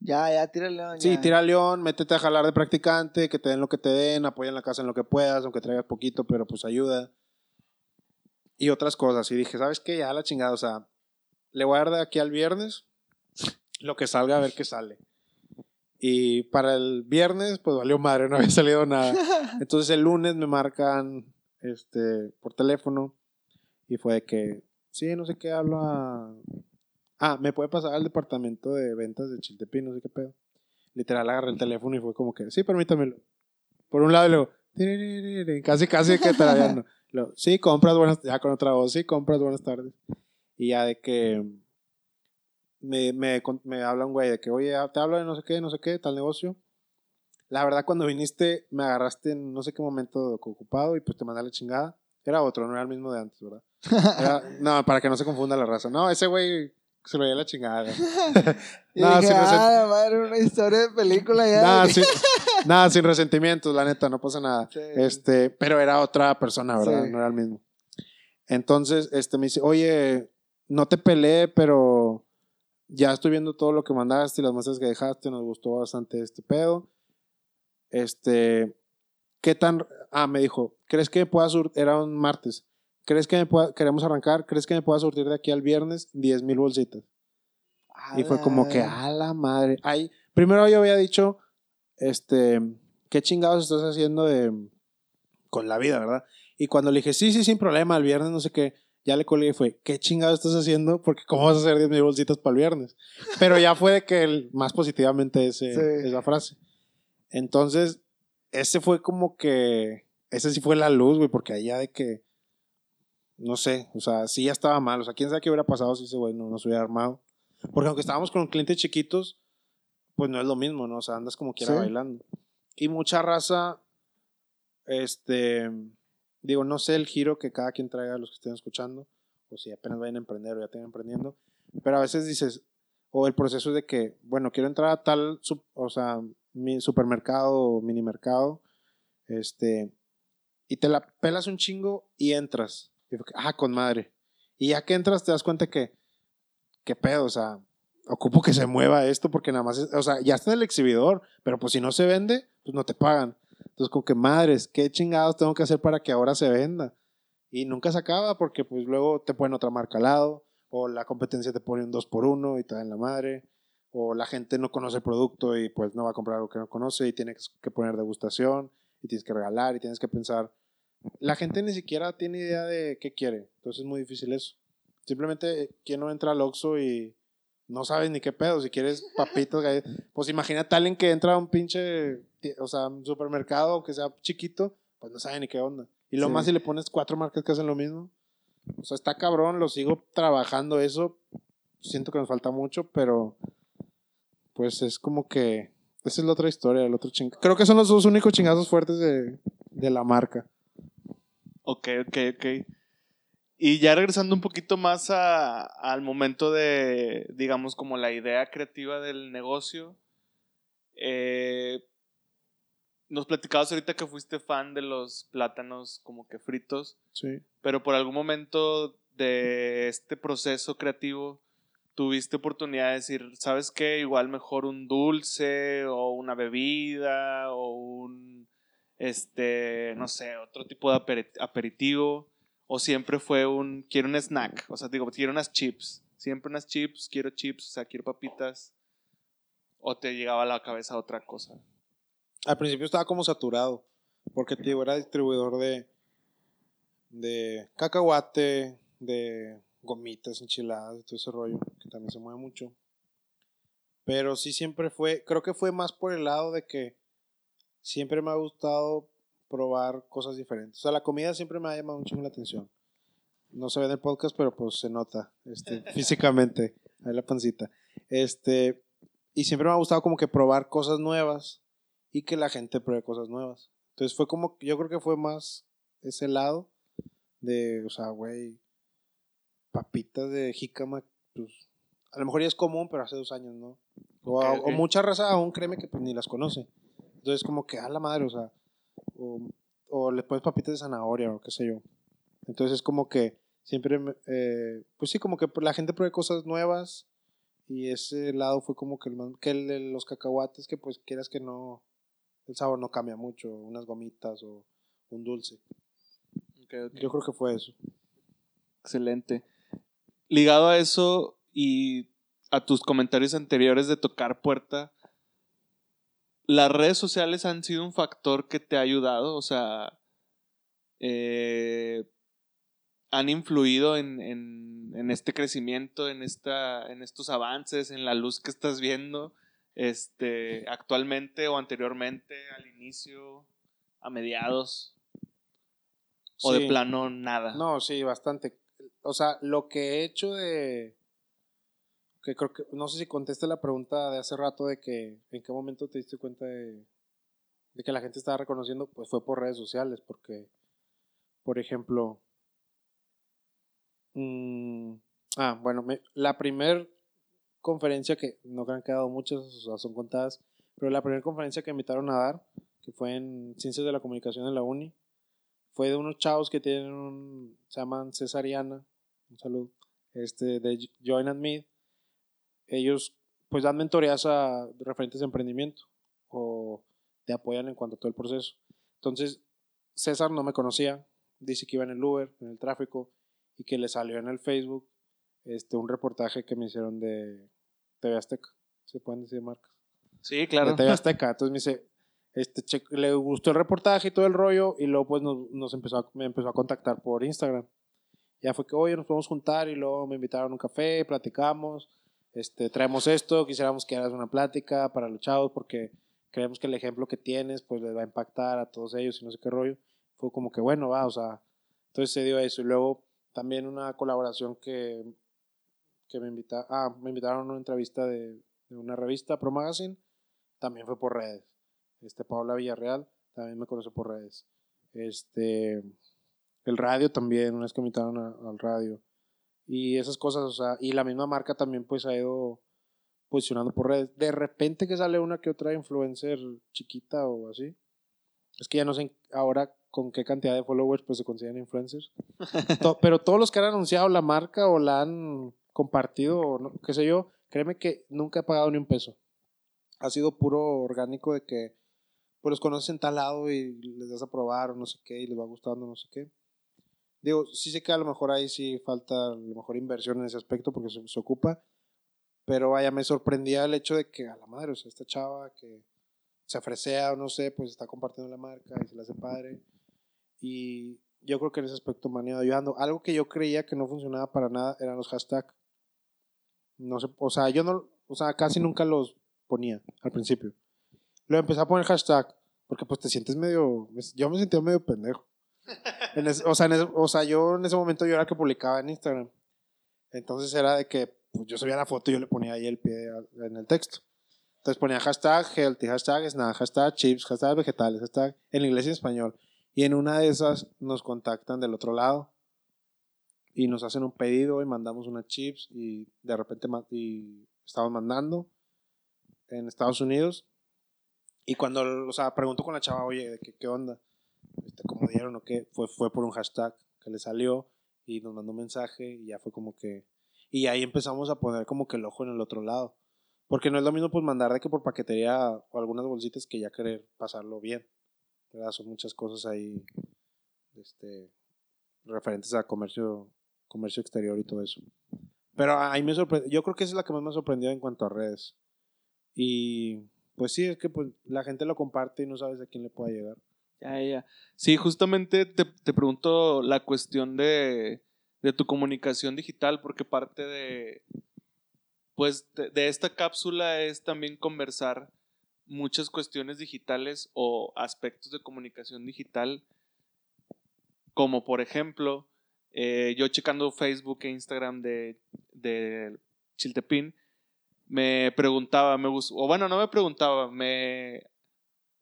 Ya, ya, tírale. sí, ya. tira León, métete a jalar de practicante, que te den lo que te den, apoya en la casa en lo que puedas, aunque traigas poquito, pero pues ayuda. Y otras cosas. Y dije, ¿sabes qué? Ya la chingada, o sea, le voy a dar de aquí al viernes lo que salga a ver qué sale. Y para el viernes, pues valió madre, no había salido nada. Entonces el lunes me marcan este, por teléfono y fue de que, sí, no sé qué, hablo a... Ah, me puede pasar al departamento de ventas de Chiltepín, no sé qué pedo. Literal agarré el teléfono y fue como que, sí, permítamelo. Por un lado y luego, casi, casi que tarareando. Luego, sí, compras buenas, ya con otra voz, sí, compras buenas tardes. Y ya de que me, me, me habla un güey de que, oye, te hablo de no sé qué, no sé qué, tal negocio. La verdad, cuando viniste, me agarraste en no sé qué momento ocupado y pues te mandé la chingada. Era otro, no era el mismo de antes, ¿verdad? Era- no, para que no se confunda la raza. No, ese güey se lo dio a la chingada. Y Nada, dije, sin ah, madre, una historia de película ya. nada, sin, nada, sin resentimientos, la neta, no pasa nada. Sí. Este, pero era otra persona, ¿verdad? Sí. No era el mismo. Entonces, este me dice, oye, no te peleé, pero ya estoy viendo todo lo que mandaste y las muestras que dejaste, nos gustó bastante este pedo. Este, ¿qué tan, ah, me dijo, ¿crees que me pueda surtir, era un martes, ¿crees que me pueda, queremos arrancar, ¿crees que me pueda surtir de aquí al viernes 10 mil bolsitas? Y fue como que, a la madre. Ay, primero yo había dicho, este, ¿qué chingados estás haciendo de con la vida, verdad? Y cuando le dije, sí, sí, sin problema, el viernes no sé qué, ya le colgué y fue, ¿qué chingados estás haciendo? Porque ¿cómo vas a hacer 10 mil bolsitas para el viernes? Pero ya fue de que el, más positivamente ese, Sí. esa frase. Entonces, ese fue como que, ese sí fue la luz, güey, porque allá de que, no sé, o sea, sí ya estaba mal, o sea, quién sabe qué hubiera pasado si ese güey no nos hubiera armado. Porque aunque estábamos con clientes chiquitos, pues no es lo mismo, ¿no? O sea, andas como quiera Sí. bailando. Y mucha raza, este, digo, no sé el giro que cada quien traiga a los que estén escuchando, o si apenas vayan a emprender o ya estén emprendiendo, pero a veces dices, o el proceso de que, bueno, quiero entrar a tal, sup- o sea, supermercado o mini mercado, este, y te la pelas un chingo y entras. Y ah, con madre. Y ya que entras te das cuenta que, qué pedo, o sea, ocupo que se mueva esto porque nada más, es- o sea, ya está en el exhibidor, pero pues si no se vende, pues no te pagan. Entonces, como que madres, qué chingados tengo que hacer para que ahora se venda. Y nunca se acaba porque pues luego te ponen otra marca al lado, o la competencia te pone un 2 por 1 y te dan la madre, o la gente no conoce el producto y pues no va a comprar algo que no conoce y tienes que poner degustación y tienes que regalar y tienes que pensar. La gente ni siquiera tiene idea de qué quiere, entonces es muy difícil eso. Simplemente quien no entra al Oxxo y no sabes ni qué pedo, si quieres papitas, galletas, pues imagínate a alguien que entra a un pinche, o sea, un supermercado, aunque sea chiquito, pues no sabe ni qué onda. Y lo Sí. más si le pones cuatro marcas que hacen lo mismo. O sea, está cabrón, lo sigo trabajando eso. Siento que nos falta mucho, pero pues es como que esa es la otra historia, el otro ching... Creo que son los dos únicos chingazos fuertes de, de la marca. Ok, ok, ok. Y ya regresando un poquito más a- al momento de, digamos, como la idea creativa del negocio, eh, nos platicabas ahorita que fuiste fan de los plátanos como que fritos, Sí. pero por algún momento de este proceso creativo tuviste oportunidad de decir, ¿sabes qué? Igual mejor un dulce o una bebida o un, este, no sé, otro tipo de aperi- aperitivo o siempre fue un, quiero un snack, o sea, digo, quiero unas chips, siempre unas chips, quiero chips, o sea, quiero papitas o te llegaba a la cabeza otra cosa. Al principio estaba como saturado, porque te era distribuidor de, de cacahuate, de gomitas, enchiladas todo ese rollo, que también se mueve mucho. Pero sí siempre fue, creo que fue más por el lado de que siempre me ha gustado probar cosas diferentes. O sea, la comida siempre me ha llamado chingo la atención. No se ve en el podcast, pero pues se nota este, físicamente. Ahí la pancita. Este, y siempre me ha gustado como que probar cosas nuevas y que la gente pruebe cosas nuevas. Entonces fue como, yo creo que fue más ese lado de, o sea, güey, papitas de jícama, pues a lo mejor ya es común, pero hace dos años, ¿no? O, mucha raza aún créeme que pues, ni las conoce. Entonces como que a la madre, o sea, o, o le pones papitas de zanahoria o qué sé yo. Entonces es como que siempre, eh, pues sí, como que la gente pruebe cosas nuevas y ese lado fue como que el, que el de los cacahuates, que pues quieras que no, el sabor no cambia mucho, unas gomitas o un dulce. Yo creo que fue eso. Excelente. Ligado a eso y a tus comentarios anteriores de tocar puerta, ¿las redes sociales han sido un factor que te ha ayudado? O sea, eh, ¿han influido en, en- en este crecimiento, en, esta, en estos avances, en la luz que estás viendo este, actualmente o anteriormente, al inicio, a mediados? ¿O de plano nada? No, sí, bastante. O sea, lo que he hecho de... Que creo que, no sé si conteste la pregunta de hace rato de que en qué momento te diste cuenta de, que la gente estaba reconociendo, pues fue por redes sociales, porque, por ejemplo, mm, ah, bueno, la primer conferencia que no que he dado muchas, o sea, son contadas, pero la primera conferencia que invitaron a dar, que fue en Ciencias de la Comunicación en la Uni, fue de unos chavos que tienen un, se llaman Cesariana, un saludo, este, de Join and Meet. Ellos pues dan mentorías a referentes de emprendimiento o te apoyan en cuanto a todo el proceso. Entonces, César no me conocía, dice que iba en el Uber, en el tráfico, y que le salió en el Facebook este, un reportaje que me hicieron de TV Azteca. ¿Se pueden decir marcas? Sí, claro. de TV Azteca. Entonces me dice, este, che- le gustó el reportaje y todo el rollo, y luego pues nos, nos empezó a, me empezó a contactar por Instagram. Ya fue que, oye, nos podemos juntar, y luego me invitaron a un café, platicamos, este, traemos esto, quisiéramos que hagas una plática para los chavos, porque creemos que el ejemplo que tienes, pues les va a impactar a todos ellos y no sé qué rollo. Fue como que, bueno, va, o sea, entonces se dio eso. Y luego también una colaboración que, que me invitaron, ah, me invitaron a una entrevista de, de una revista, Pro Magazine, también fue por redes. Este, Paola Villarreal, también me conoce por redes. Este, el radio también, una vez que me invitaron al radio. Y esas cosas, o sea, y la misma marca también pues ha ido posicionando por redes. De repente que sale una que otra influencer chiquita o así. Es que ya no sé ahora con qué cantidad de followers pues se consideran influencers. To- pero todos los que han anunciado la marca o la han compartido o no, qué sé yo, créeme que nunca he pagado ni un peso. Ha sido puro orgánico de que pues los conoces en tal lado y les das a probar o no sé qué y les va gustando no sé qué. Digo, sí sé que a lo mejor ahí sí falta a lo mejor inversión en ese aspecto porque se, se ocupa, pero vaya, me sorprendía el hecho de que a la madre, o sea, esta chava que se ofrecea o no sé, pues está compartiendo la marca y se la hace padre. Y yo creo que en ese aspecto me han ido ayudando. Algo que yo creía que no funcionaba para nada eran los hashtags. No sé, o sea, yo no, o sea, casi nunca los ponía al principio. Luego empecé a poner hashtag, porque pues te sientes medio, yo me sentía medio pendejo. En o, sea, en o sea, yo en ese momento yo era el que publicaba en Instagram. Entonces era de que pues, yo subía la foto y yo le ponía ahí el pie en el texto. Entonces ponía hashtag healthy, hashtag snack, hashtag chips, hashtag vegetales, hashtag en inglés y en español. Y en una de esas nos contactan del otro lado y nos hacen un pedido y mandamos unas chips y de repente y estaban mandando en Estados Unidos. Y cuando, o sea, pregunto con la chava, oye, ¿de qué, qué onda? Este, ¿Cómo dieron o qué? Fue, fue por un hashtag que le salió y nos mandó un mensaje y ya fue como que... Y ahí empezamos a poner como que el ojo en el otro lado. Porque no es lo mismo pues mandar de que por paquetería o algunas bolsitas que ya querer pasarlo bien. ¿verdad? Son muchas cosas ahí este, referentes a comercio, comercio exterior y todo eso. Pero ahí me sorprendió. Yo creo que esa es la que más me ha sorprendido en cuanto a redes. Y pues sí, es que pues, la gente lo comparte y no sabes a quién le pueda llegar. Ya, ya. Sí, justamente te, te pregunto la cuestión de, de tu comunicación digital, porque parte de, pues, de, esta cápsula es también conversar muchas cuestiones digitales o aspectos de comunicación digital, como por ejemplo, eh, yo checando Facebook e Instagram de, de Chiltepín, me preguntaba, me gustó, o bueno, no me preguntaba, me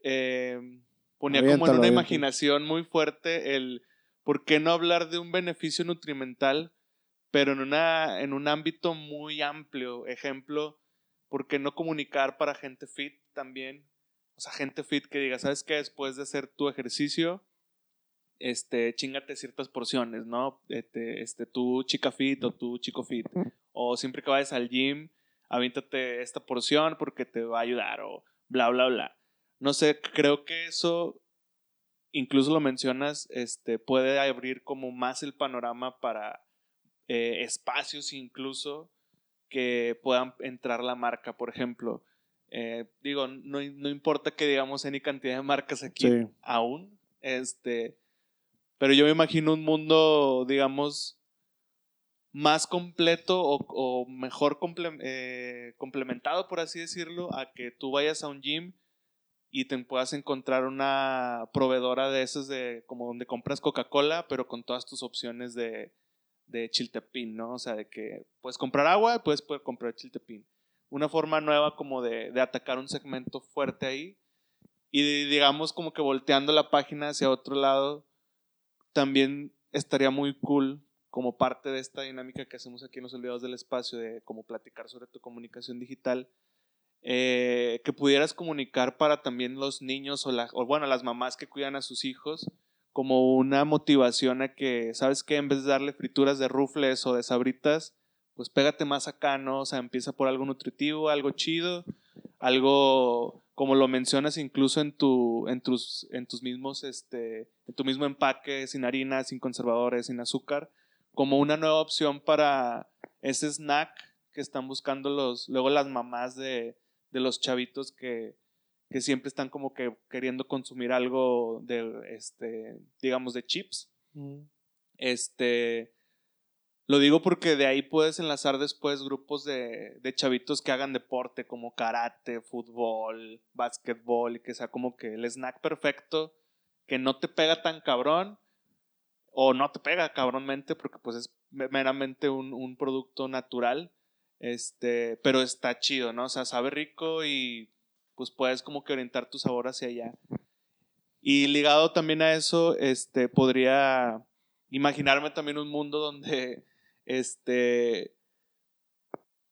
eh, ponía como en una aviéntalo. imaginación muy fuerte el por qué no hablar de un beneficio nutrimental, pero en, una, en un ámbito muy amplio. Ejemplo, ¿por qué no comunicar para gente fit también? O sea, gente fit que diga, ¿sabes qué? Después de hacer tu ejercicio, este, chingate ciertas porciones, ¿no? Este, este, tú chica fit o tú chico fit. O siempre que vayas al gym, avíntate esta porción porque te va a ayudar o bla, bla, bla. No sé, creo que eso, incluso lo mencionas, este, puede abrir como más el panorama para eh, espacios incluso que puedan entrar la marca, por ejemplo. Eh, digo, no, no importa que digamos any cantidad de marcas aquí Sí. aún, este, pero yo me imagino un mundo, digamos, más completo o, o mejor comple- eh, complementado, por así decirlo, a que tú vayas a un gym y te puedas encontrar una proveedora de esas de como donde compras Coca-Cola, pero con todas tus opciones de, de chiltepín, ¿no? O sea, de que puedes comprar agua puedes poder comprar chiltepín. Una forma nueva como de, de atacar un segmento fuerte ahí y digamos como que volteando la página hacia otro lado, también estaría muy cool como parte de esta dinámica que hacemos aquí en los olvidados del espacio de como platicar sobre tu comunicación digital, eh, que pudieras comunicar para también los niños o, la, bueno, las mamás que cuidan a sus hijos como una motivación a que, ¿sabes qué? En vez de darle frituras de rufles o de sabritas, pues pégate más acá, ¿no? O sea, empieza por algo nutritivo, algo chido, algo como lo mencionas incluso en tu en tus en tus mismos este en tu mismo empaque sin harina, sin conservadores, sin azúcar, como una nueva opción para ese snack que están buscando los luego las mamás de, de los chavitos que que siempre están como que queriendo consumir algo de este digamos de chips. Este lo digo porque de ahí puedes enlazar después grupos de, de chavitos que hagan deporte como karate, fútbol, básquetbol y que sea como que el snack perfecto que no te pega tan cabrón o no te pega cabronmente porque pues es meramente un, un producto natural Este, pero está chido, ¿no? O sea, sabe rico y pues puedes como que orientar tu sabor hacia allá. Y ligado también a eso, este, podría imaginarme también un mundo donde, este,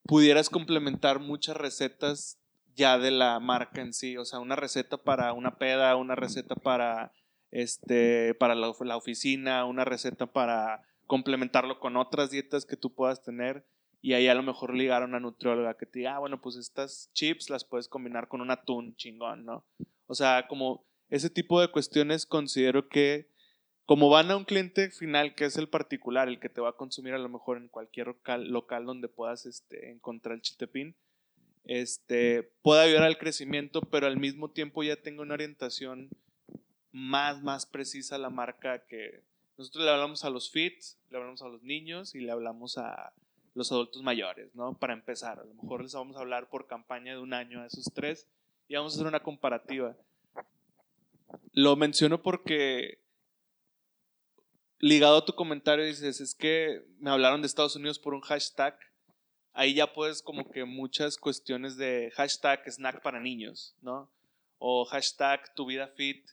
pudieras complementar muchas recetas ya de la marca en sí, o sea, una receta para una peda, una receta para este para la, la oficina, una receta para complementarlo con otras dietas que tú puedas tener y ahí a lo mejor ligar a una nutrióloga que te diga, ah, bueno, pues estas chips las puedes combinar con un atún chingón, ¿no? O sea, como ese tipo de cuestiones considero que como van a un cliente final que es el particular, el que te va a consumir a lo mejor en cualquier local, local donde puedas este, encontrar el chiltepín, este, puede ayudar al crecimiento, pero al mismo tiempo ya tenga una orientación más, más precisa a la marca que nosotros le hablamos a los fits, le hablamos a los niños y le hablamos a los adultos mayores, ¿no? Para empezar, a lo mejor les vamos a hablar por campaña de un año a esos tres y vamos a hacer una comparativa. Lo menciono porque ligado a tu comentario dices, es que me hablaron de Estados Unidos por un hashtag. Ahí ya puedes como que muchas cuestiones de hashtag snack para niños, ¿no? O hashtag tu vida fit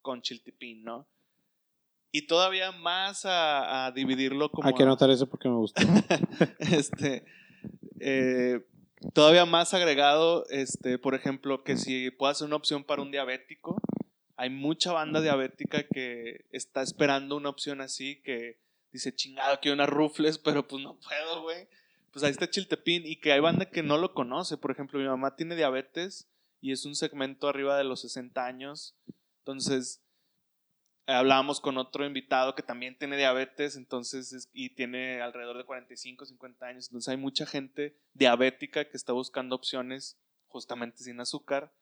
con chiltipín, ¿no? Y todavía más a, dividirlo como... Hay que anotar eso porque me gusta. este, eh, todavía más agregado, este, por ejemplo, que si puedo hacer una opción para un diabético, hay mucha banda diabética que está esperando una opción así, que dice, chingado, quiero unas rufles, pero pues no puedo, güey. Pues ahí está Chiltepín y que hay banda que no lo conoce. Por ejemplo, mi mamá tiene diabetes y es un segmento arriba de los 60 años. Entonces, hablábamos con otro invitado que también tiene diabetes, entonces, y tiene alrededor de 45, 50 años. Entonces hay mucha gente diabética que está buscando opciones justamente sin azúcar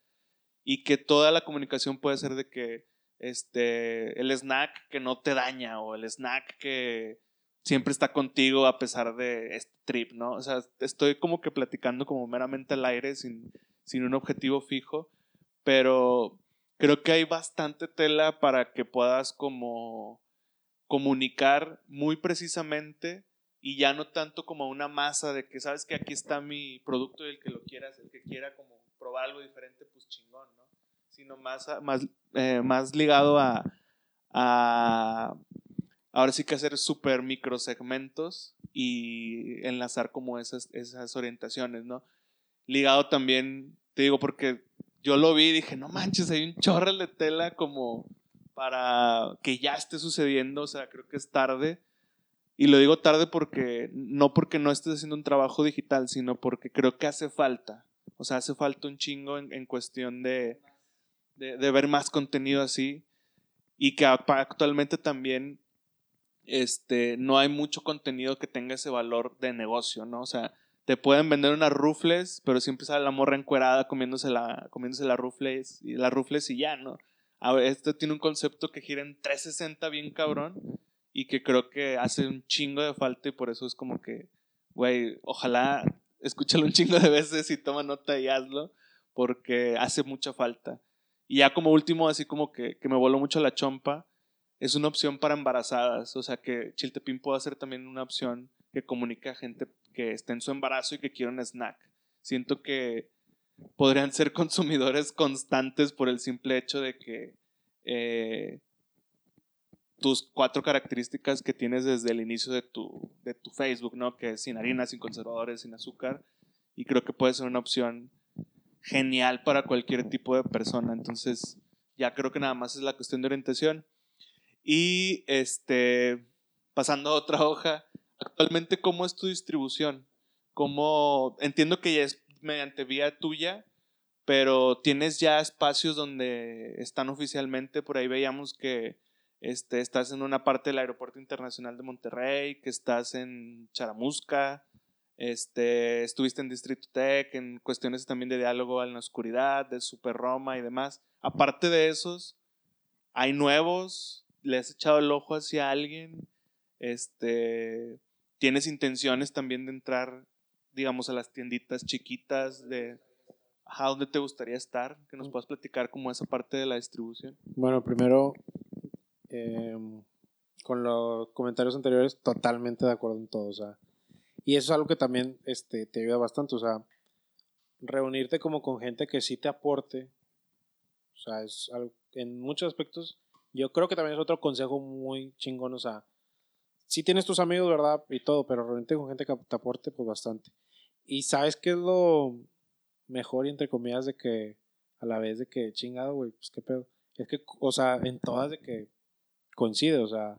y que toda la comunicación puede ser de que este, el snack que no te daña o el snack que siempre está contigo a pesar de este trip, ¿no? O sea, estoy como que platicando como meramente al aire sin, sin un objetivo fijo, pero creo que hay bastante tela para que puedas como comunicar muy precisamente y ya no tanto como una masa de que sabes que aquí está mi producto y el que lo quieras, el que quiera como probar algo diferente, pues chingón, ¿no? Sino más, más, eh, más ligado a, a, ahora sí que hacer super microsegmentos y enlazar como esas, esas orientaciones, ¿no? Ligado también, te digo, porque yo lo vi y dije, no manches, hay un chorro de tela como para que ya esté sucediendo, o sea, creo que es tarde. Y lo digo tarde porque, no porque no estés haciendo un trabajo digital, sino porque creo que hace falta. O sea, hace falta un chingo en, cuestión de, de, ver más contenido así. Y que actualmente también este, no hay mucho contenido que tenga ese valor de negocio, ¿no? O sea, te pueden vender unas rufles, pero siempre sale la morra encuerada comiéndose la, comiéndose las rufles, y las rufles y ya, ¿no? A este tiene un concepto que gira en 360 bien cabrón y que creo que hace un chingo de falta y por eso es como que, güey, ojalá escúchalo un chingo de veces y toma nota y hazlo, porque hace mucha falta. Y ya como último, así como que, que me voló mucho la chompa, es una opción para embarazadas, o sea que Chiltepín puede ser también una opción que comunique a gente que esté en su embarazo y que quiera un snack. Siento que podrían ser consumidores constantes por el simple hecho de que eh, tus cuatro características que tienes desde el inicio de tu, de tu Facebook, ¿no? Que es sin harina, sin conservadores, sin azúcar. Y creo que puede ser una opción genial para cualquier tipo de persona. Entonces, ya creo que nada más es la cuestión de orientación. Y este, pasando a otra hoja, actualmente, ¿cómo es tu distribución? ¿Cómo, entiendo que ya es mediante vía tuya, pero tienes ya espacios donde están oficialmente, por ahí veíamos que este, estás en una parte del Aeropuerto Internacional de Monterrey, que estás en Charamusca, este, estuviste en Distrito Tech, en cuestiones también de diálogo en la oscuridad, de Super Roma y demás. Aparte de esos, hay nuevos, le has echado el ojo hacia alguien, este, tienes intenciones también de entrar, digamos, a las tienditas chiquitas de, ¿a ¿dónde te gustaría estar? Que nos puedas platicar como esa parte de la distribución. Bueno, primero, Em, con los comentarios anteriores, totalmente de acuerdo en todo. O sea, Y eso es algo que también este, te ayuda bastante, o sea, reunirte como con gente que sí te aporte. O sea, es algo, en muchos aspectos, yo creo que también es otro consejo muy chingón, o sea, sí tienes tus amigos, ¿verdad? Y todo, pero reunirte con gente que te aporte, pues bastante. Y sabes qué es lo mejor entre comillas de que a la vez de que chingado, güey, pues qué pedo. Es que, o sea, en todas de que coincide, o sea,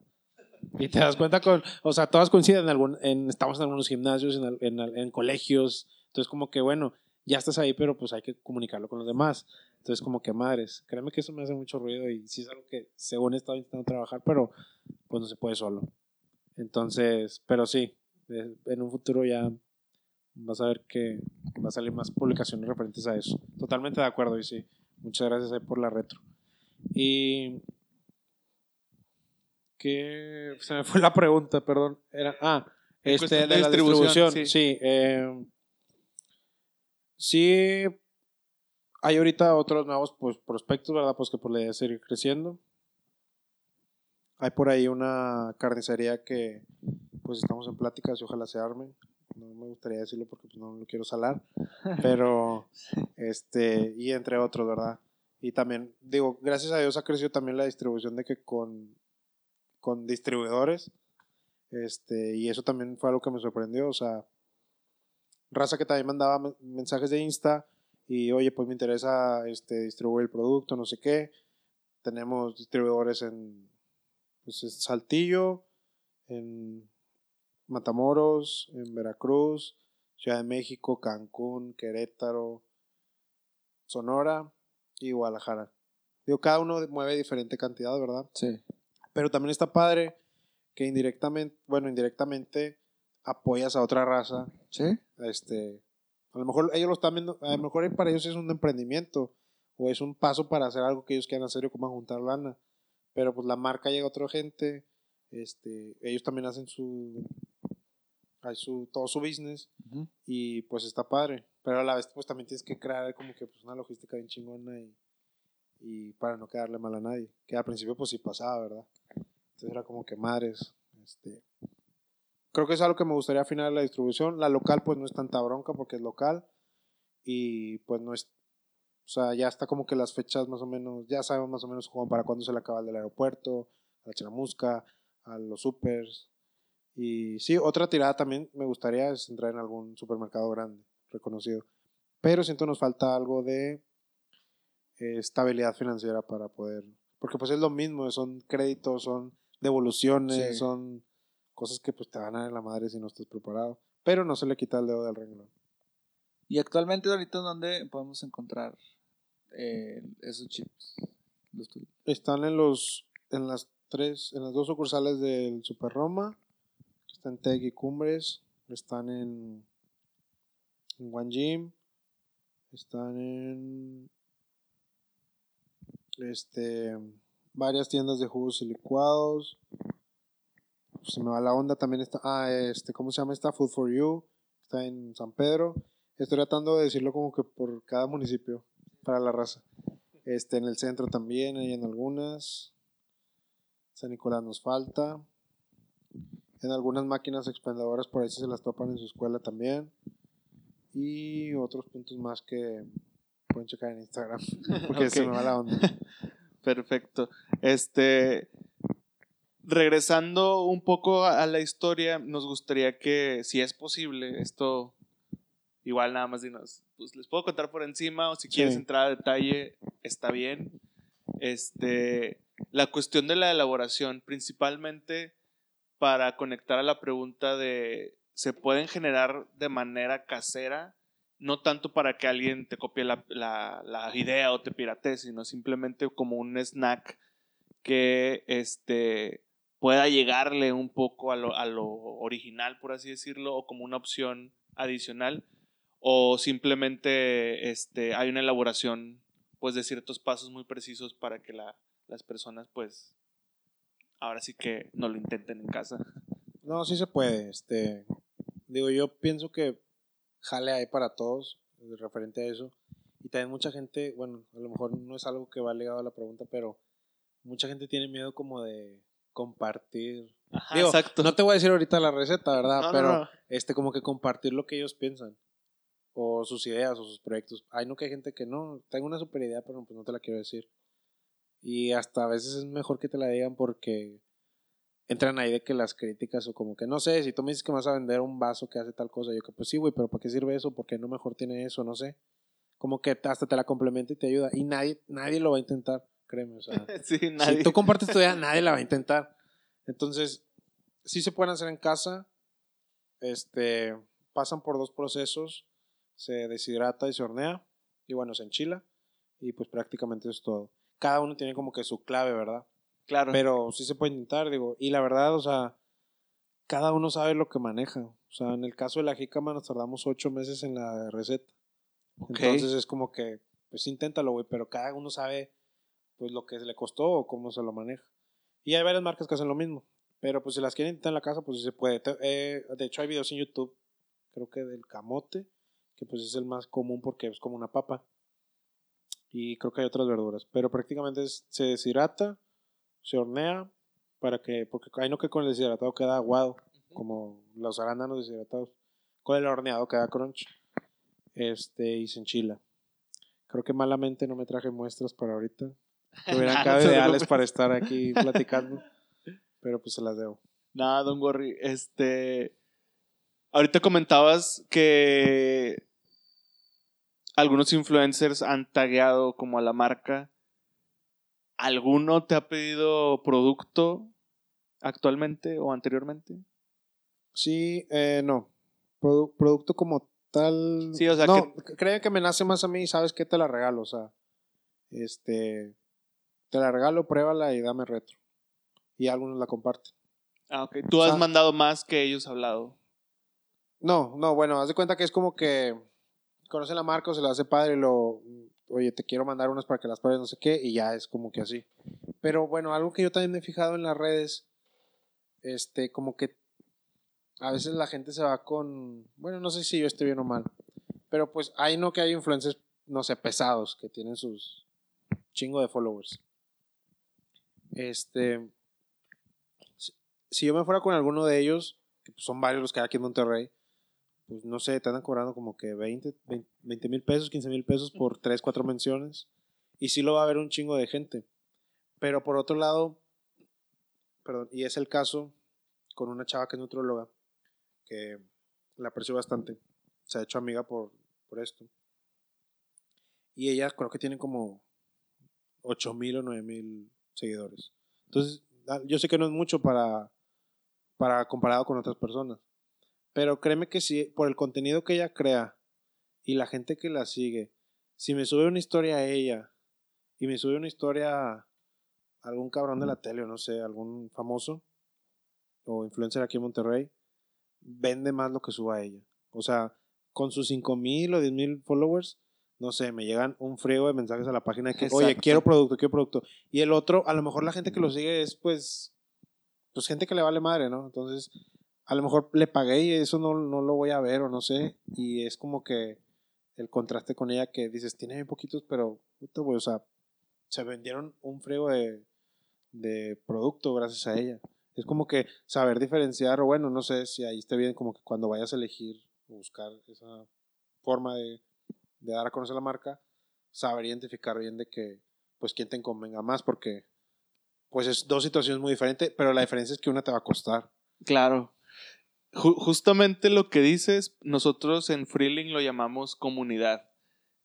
y te das cuenta con, o sea, todas coinciden en algún, estamos en algunos gimnasios, en, en, en colegios, entonces como que bueno, ya estás ahí, pero pues hay que comunicarlo con los demás. Entonces como que madres, créeme que eso me hace mucho ruido y sí es algo que según he estado intentando trabajar, pero pues no se puede solo. Entonces, pero sí, eh, en un futuro ya vas a ver que va a salir más publicaciones referentes a eso. Totalmente de acuerdo y sí, muchas gracias por la retro. Y que se me fue la pregunta, perdón. Era, ah, este, de, de la distribución, distribución. sí. Sí, eh, sí hay ahorita otros nuevos pues, prospectos, ¿verdad? Pues que por la idea es seguir creciendo. Hay por ahí una carnicería que pues estamos en pláticas y ojalá se armen. No me gustaría decirlo porque pues, no lo quiero salar, pero este y entre otros, ¿verdad? Y también digo, gracias a Dios ha crecido también la distribución de que con con distribuidores este y eso también fue algo que me sorprendió, o sea, raza que también mandaba men- mensajes de Insta y oye, pues me interesa este distribuir el producto, no sé qué. Tenemos distribuidores en pues, en Saltillo, en Matamoros, en Veracruz, Ciudad de México, Cancún, Querétaro, Sonora y Guadalajara. Digo, cada uno mueve diferente cantidad, ¿verdad? Sí. Pero también está padre que indirectamente, bueno, indirectamente apoyas a otra raza. Sí. Este, a lo mejor ellos lo están viendo, a lo mejor para ellos es un emprendimiento o es un paso para hacer algo que ellos quieran hacer o como juntar lana. Pero pues la marca llega a otra gente, este, ellos también hacen su, hay su todo su business Ujú. y pues está padre. Pero a la vez pues también tienes que crear como que pues una logística bien chingona y, y para no quedarle mal a nadie. Que al principio pues sí pasaba, ¿verdad? Entonces era como que madres, este... Creo que es algo que me gustaría afinar la distribución. La local pues no es tanta bronca porque es local y pues no es... O sea, ya está como que las fechas más o menos, ya sabemos más o menos como para cuándo se le acaba el del aeropuerto, a la charamusca, a los supers. Y sí, otra tirada también me gustaría es entrar en algún supermercado grande, reconocido. Pero siento nos falta algo de eh, estabilidad financiera para poder... Porque pues es lo mismo, son créditos, son devoluciones, Sí. son cosas que pues te van a dar en la madre si no estás preparado. Pero no se le quita el dedo del renglón. Y actualmente ahorita dónde podemos encontrar eh, esos chips. Están en los en las tres, en las dos sucursales del Super Roma, que está en Teg y Cumbres, están en, en Gym, están en este varias tiendas de jugos y licuados. Se me va la onda, también está, ah, este, ¿cómo se llama esta? Food for You, está en San Pedro. Estoy tratando de decirlo como que por cada municipio, para la raza. Este, en el centro también, hay en algunas. San Nicolás nos falta. En algunas máquinas expendedoras por ahí sí se las topan en su escuela también. Y otros puntos más que pueden checar en Instagram. Porque se me va la onda. Perfecto. Este, regresando un poco a la historia, nos gustaría que, si es posible, esto, igual nada más dinos, pues les puedo contar por encima o si Sí. quieres entrar a detalle, está bien. Este, la cuestión de la elaboración, principalmente para conectar a la pregunta de, ¿se pueden generar de manera casera? No tanto para que alguien te copie la, la- la idea o te piratee, sino simplemente como un snack que este, pueda llegarle un poco a lo, a lo original, por así decirlo, o como una opción adicional, o simplemente este, hay una elaboración pues, de ciertos pasos muy precisos para que la- las personas, pues, ahora sí que no lo intenten en casa. No, sí se puede. Este, digo, yo pienso que jale hay para todos, referente a eso. Y también mucha gente, bueno, a lo mejor no es algo que va ligado a la pregunta, pero mucha gente tiene miedo como de compartir. Ajá, Digo, exacto. No te voy a decir ahorita la receta, ¿verdad? No, no, pero no. este, como que compartir lo que ellos piensan. O sus ideas o sus proyectos. Hay que hay gente que no, tengo una super idea, pero pues no te la quiero decir. Y hasta a veces es mejor que te la digan porque entran ahí de que las críticas o como que no sé, si tú me dices que vas a vender un vaso que hace tal cosa, yo que pues sí, güey, pero ¿para qué sirve eso? ¿Por qué no mejor tiene eso? No sé. Como que hasta te la complementa y te ayuda. Y nadie, nadie lo va a intentar, créeme. O sea, sí, nadie. si tú compartes tu idea, nadie la va a intentar. Entonces, sí se pueden hacer en casa. Este, pasan por dos procesos. Se deshidrata y se hornea. Y bueno, se enchila. Y pues prácticamente es todo. Cada uno tiene como que su clave, ¿verdad? Claro. Pero sí se puede intentar, digo. Y la verdad, o sea, cada uno sabe lo que maneja. O sea, en el caso de la jícama nos tardamos ocho meses en la receta. Ok. Entonces es como que, pues inténtalo, güey, pero cada uno sabe pues lo que le costó o cómo se lo maneja. Y hay varias marcas que hacen lo mismo. Pero pues si las quieren intentar en la casa, pues sí se puede. Eh, de hecho hay videos en YouTube, creo que del camote, que pues es el más común porque es como una papa. Y creo que hay otras verduras. Pero prácticamente es- se deshidrata, se hornea, para que, porque hay no que con el deshidratado queda aguado, como los arándanos deshidratados. Con el horneado queda crunch. Este, y se enchila. Creo que malamente no me traje muestras para ahorita. Hubieran te ideales para estar aquí platicando. Pero pues se las debo. Nada, don worry. Este. Ahorita comentabas que algunos influencers han tagueado como a la marca. ¿Alguno te ha pedido producto actualmente o anteriormente? Sí, eh, no. Produ- producto como tal. Sí, o sea, no, creen que me nace más a mí, ¿sabes qué? Te la regalo, o sea. Este. Te la regalo, pruébala y dame retro. Y algunos la comparten. Ah, ok. Tú O has mandado más que ellos hablado. No, no, bueno, haz de cuenta que es como que conoce la marca o se la hace padre y lo, oye, te quiero mandar unas para que las pruebes, no sé qué, y ya es como que así. Pero bueno, algo que yo también me he fijado en las redes, este, como que a veces la gente se va con, bueno, no sé si yo esté bien o mal, pero pues hay no que hay influencers, no sé, pesados, que tienen sus chingo de followers. Este, si- si yo me fuera con alguno de ellos, que pues son varios los que hay aquí en Monterrey, pues no sé, te andan cobrando como que 20 mil pesos, 15 mil pesos por 3, 4 menciones. Y sí lo va a ver un chingo de gente. Pero por otro lado, perdón, y es el caso con una chava que es nutróloga, que la aprecio bastante. Se ha hecho amiga por, por esto. Y ella creo que tiene como 8 mil o 9 mil seguidores. Entonces, ah, yo sé que no es mucho para, para comparado con otras personas. Pero créeme que si por el contenido que ella crea y la gente que la sigue, si me sube una historia a ella y me sube una historia a algún cabrón de la tele o no sé, algún famoso o influencer aquí en Monterrey, vende más lo que suba a ella. O sea, con sus 5 mil o 10 mil followers, no sé, me llegan un friego de mensajes a la página de que, oye, Exacto. quiero producto, quiero producto. Y el otro, a lo mejor la gente que lo sigue es pues, pues gente que le vale madre, ¿no? Entonces, a lo mejor le pagué y eso no, no lo voy a ver o no sé. Y es como que el contraste con ella que dices, tiene bien poquitos, pero, puta, o sea, se vendieron un friego de, de producto gracias a ella. Es como que saber diferenciar, o bueno, no sé si ahí esté bien, como que cuando vayas a elegir buscar esa forma de, de dar a conocer la marca, saber identificar bien de que, pues, quién te convenga más, porque, pues, es dos situaciones muy diferentes, pero la diferencia es que una te va a costar. Claro. Ju- justamente lo que dices, nosotros en Freeling lo llamamos comunidad.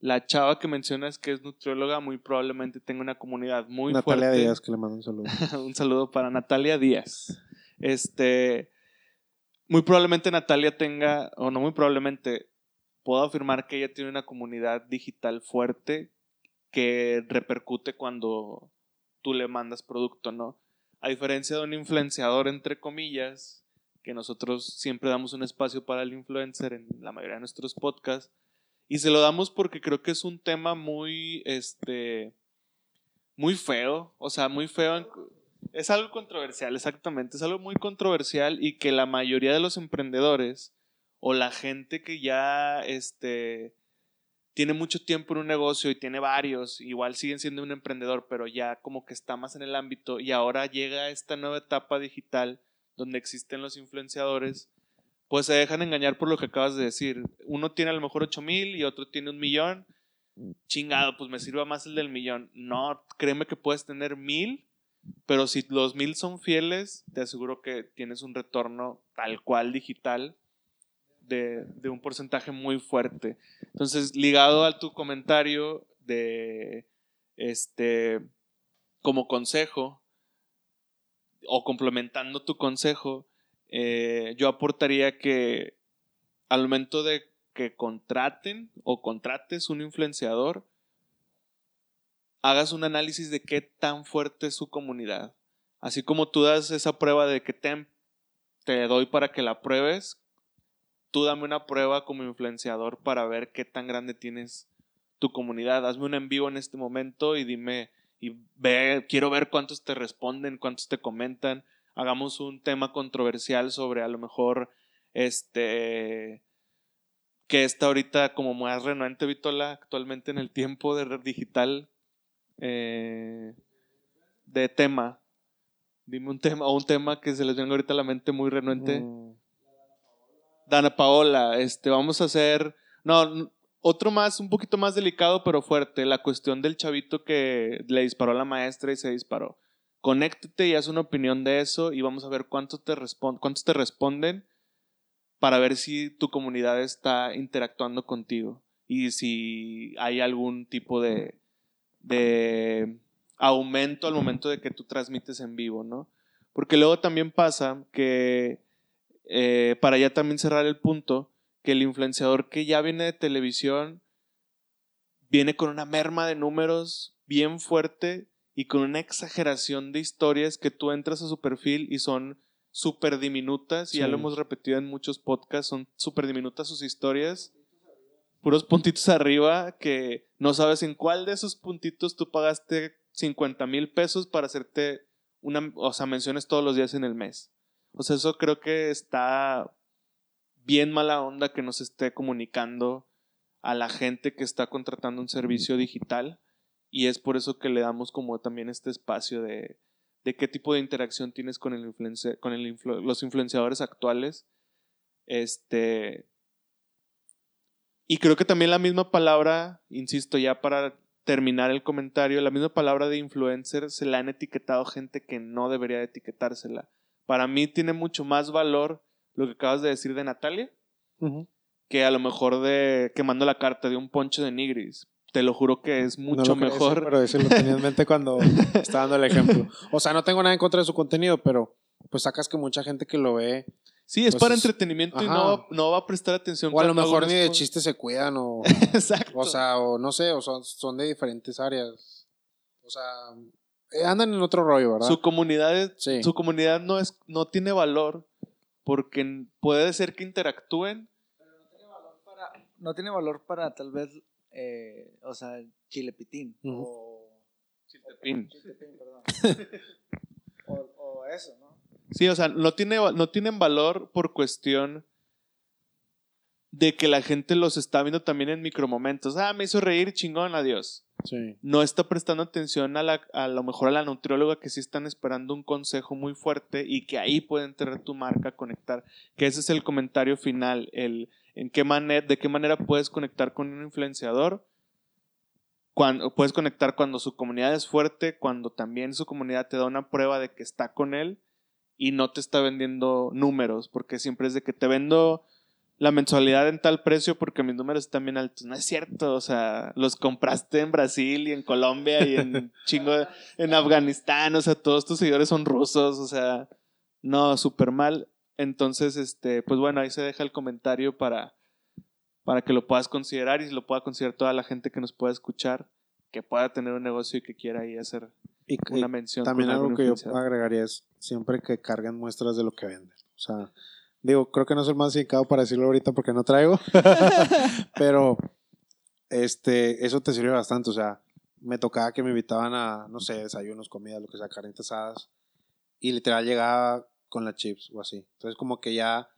La chava que mencionas que es nutrióloga muy probablemente tenga una comunidad muy Natalia fuerte. Díaz, que le mando un saludo. un saludo para Natalia Díaz. Este, muy probablemente Natalia tenga, o no muy probablemente, puedo afirmar que ella tiene una comunidad digital fuerte que repercute cuando tú le mandas producto, ¿no? A diferencia de un influenciador, entre comillas, que nosotros siempre damos un espacio para el influencer en la mayoría de nuestros podcasts, y se lo damos porque creo que es un tema muy, este, muy feo, o sea, muy feo. es algo controversial, exactamente, es algo muy controversial y que la mayoría de los emprendedores o la gente que ya, este, tiene mucho tiempo en un negocio y tiene varios, igual siguen siendo un emprendedor, pero ya como que está más en el ámbito y ahora llega esta nueva etapa digital donde existen los influenciadores, pues se dejan engañar por lo que acabas de decir. Uno tiene a lo mejor 8 mil y otro tiene un millón. Chingado, pues me sirva más el del millón. No, créeme que puedes tener mil, pero si los mil son fieles, te aseguro que tienes un retorno tal cual digital de, de un porcentaje muy fuerte. Entonces, ligado a tu comentario de este como consejo o complementando tu consejo, eh, yo aportaría que al momento de que contraten o contrates un influenciador, hagas un análisis de qué tan fuerte es su comunidad. Así como tú das esa prueba de que te, te doy para que la pruebes, tú dame una prueba como influenciador para ver qué tan grande tienes tu comunidad. Hazme un en vivo en este momento y dime, y ve, quiero ver cuántos te responden, cuántos te comentan. Hagamos un tema controversial sobre a lo mejor este que está ahorita como más renuente Vitola actualmente en el tiempo de red digital eh, de tema. Dime un tema, o un tema que se les venga ahorita a la mente muy renuente. Mm, Dana Paola, este, vamos a hacer. No, otro más, un poquito más delicado, pero fuerte. La cuestión del chavito que le disparó a la maestra y se disparó. Conéctate y haz una opinión de eso y vamos a ver cuántos te, cuántos te responden para ver si tu comunidad está interactuando contigo y si hay algún tipo de, de aumento al momento de que tú transmites en vivo, ¿no? Porque luego también pasa que, eh, para ya también cerrar el punto, que el influenciador que ya viene de televisión viene con una merma de números bien fuerte y con una exageración de historias que tú entras a su perfil y son súper diminutas, y ya lo hemos repetido en muchos podcasts, son súper diminutas sus historias, puros puntitos arriba que no sabes en cuál de esos puntitos tú pagaste 50 mil pesos para hacerte una, o sea, menciones todos los días en el mes. O sea, eso creo que está bien mala onda que nos esté comunicando a la gente que está contratando un servicio digital y es por eso que le damos como también este espacio de, de qué tipo de interacción tienes con, el influenci- con el los influenciadores actuales. Este, y creo que también la misma palabra, insisto, ya para terminar el comentario, la misma palabra de influencer se la han etiquetado gente que no debería de etiquetársela. Para mí tiene mucho más valor lo que acabas de decir de Natalia que a lo mejor de quemando la carta de un poncho de nigris. Te lo juro que es No mucho lo mejor. pero ese lo tenía en mente cuando estaba dando el ejemplo. O sea, no tengo nada en contra de su contenido, pero pues sacas que mucha gente que lo ve, Sí, es Pues para entretenimiento y no va, no va a prestar atención. o a lo mejor ni de cosas. chistes se cuidan, o, Exacto. o sea, o no sé, o son, son de diferentes áreas. O sea, eh, andan en otro rollo, ¿verdad? su comunidad, es- Sí. su comunidad no, es, no tiene valor porque puede ser que interactúen. para- no tiene valor para tal vez, eh, o sea, chilepitín. O, Chiltepín. chiltepín, perdón. o, o eso, ¿no? Sí, o sea, no, tiene, no tienen valor por cuestión de que la gente los está viendo también en micromomentos. Ah, me hizo reír, chingón, adiós. No está prestando atención a, la, a lo mejor a la nutrióloga que sí están esperando un consejo muy fuerte y que ahí pueden tener tu marca, conectar. Que ese es el comentario final, el en qué manera, de qué manera puedes conectar con un influenciador. Cuando, puedes conectar cuando su comunidad es fuerte, cuando también su comunidad te da una prueba de que está con él y no te está vendiendo números, porque siempre es de que te vendo la mensualidad en tal precio porque mis números están bien altos. No es cierto, o sea, los compraste en Brasil y en Colombia y en chingo de- en Afganistán, o sea, todos tus seguidores son rusos, o sea, no, súper mal. Entonces, este, pues bueno, ahí se deja el comentario para, para que lo puedas considerar y lo pueda considerar toda la gente que nos pueda escuchar, que pueda tener un negocio y que quiera ahí hacer Y, una y mención. también algo que yo agregaría es siempre que carguen muestras de lo que venden. O sea, digo, creo que no soy el más indicado para decirlo ahorita porque no traigo, pero este, eso te sirve bastante. O sea, me tocaba que me invitaban a, no sé, desayunos, comidas, lo que sea, carnitas asadas, y literal llegaba con las chips o así. Entonces, como que ya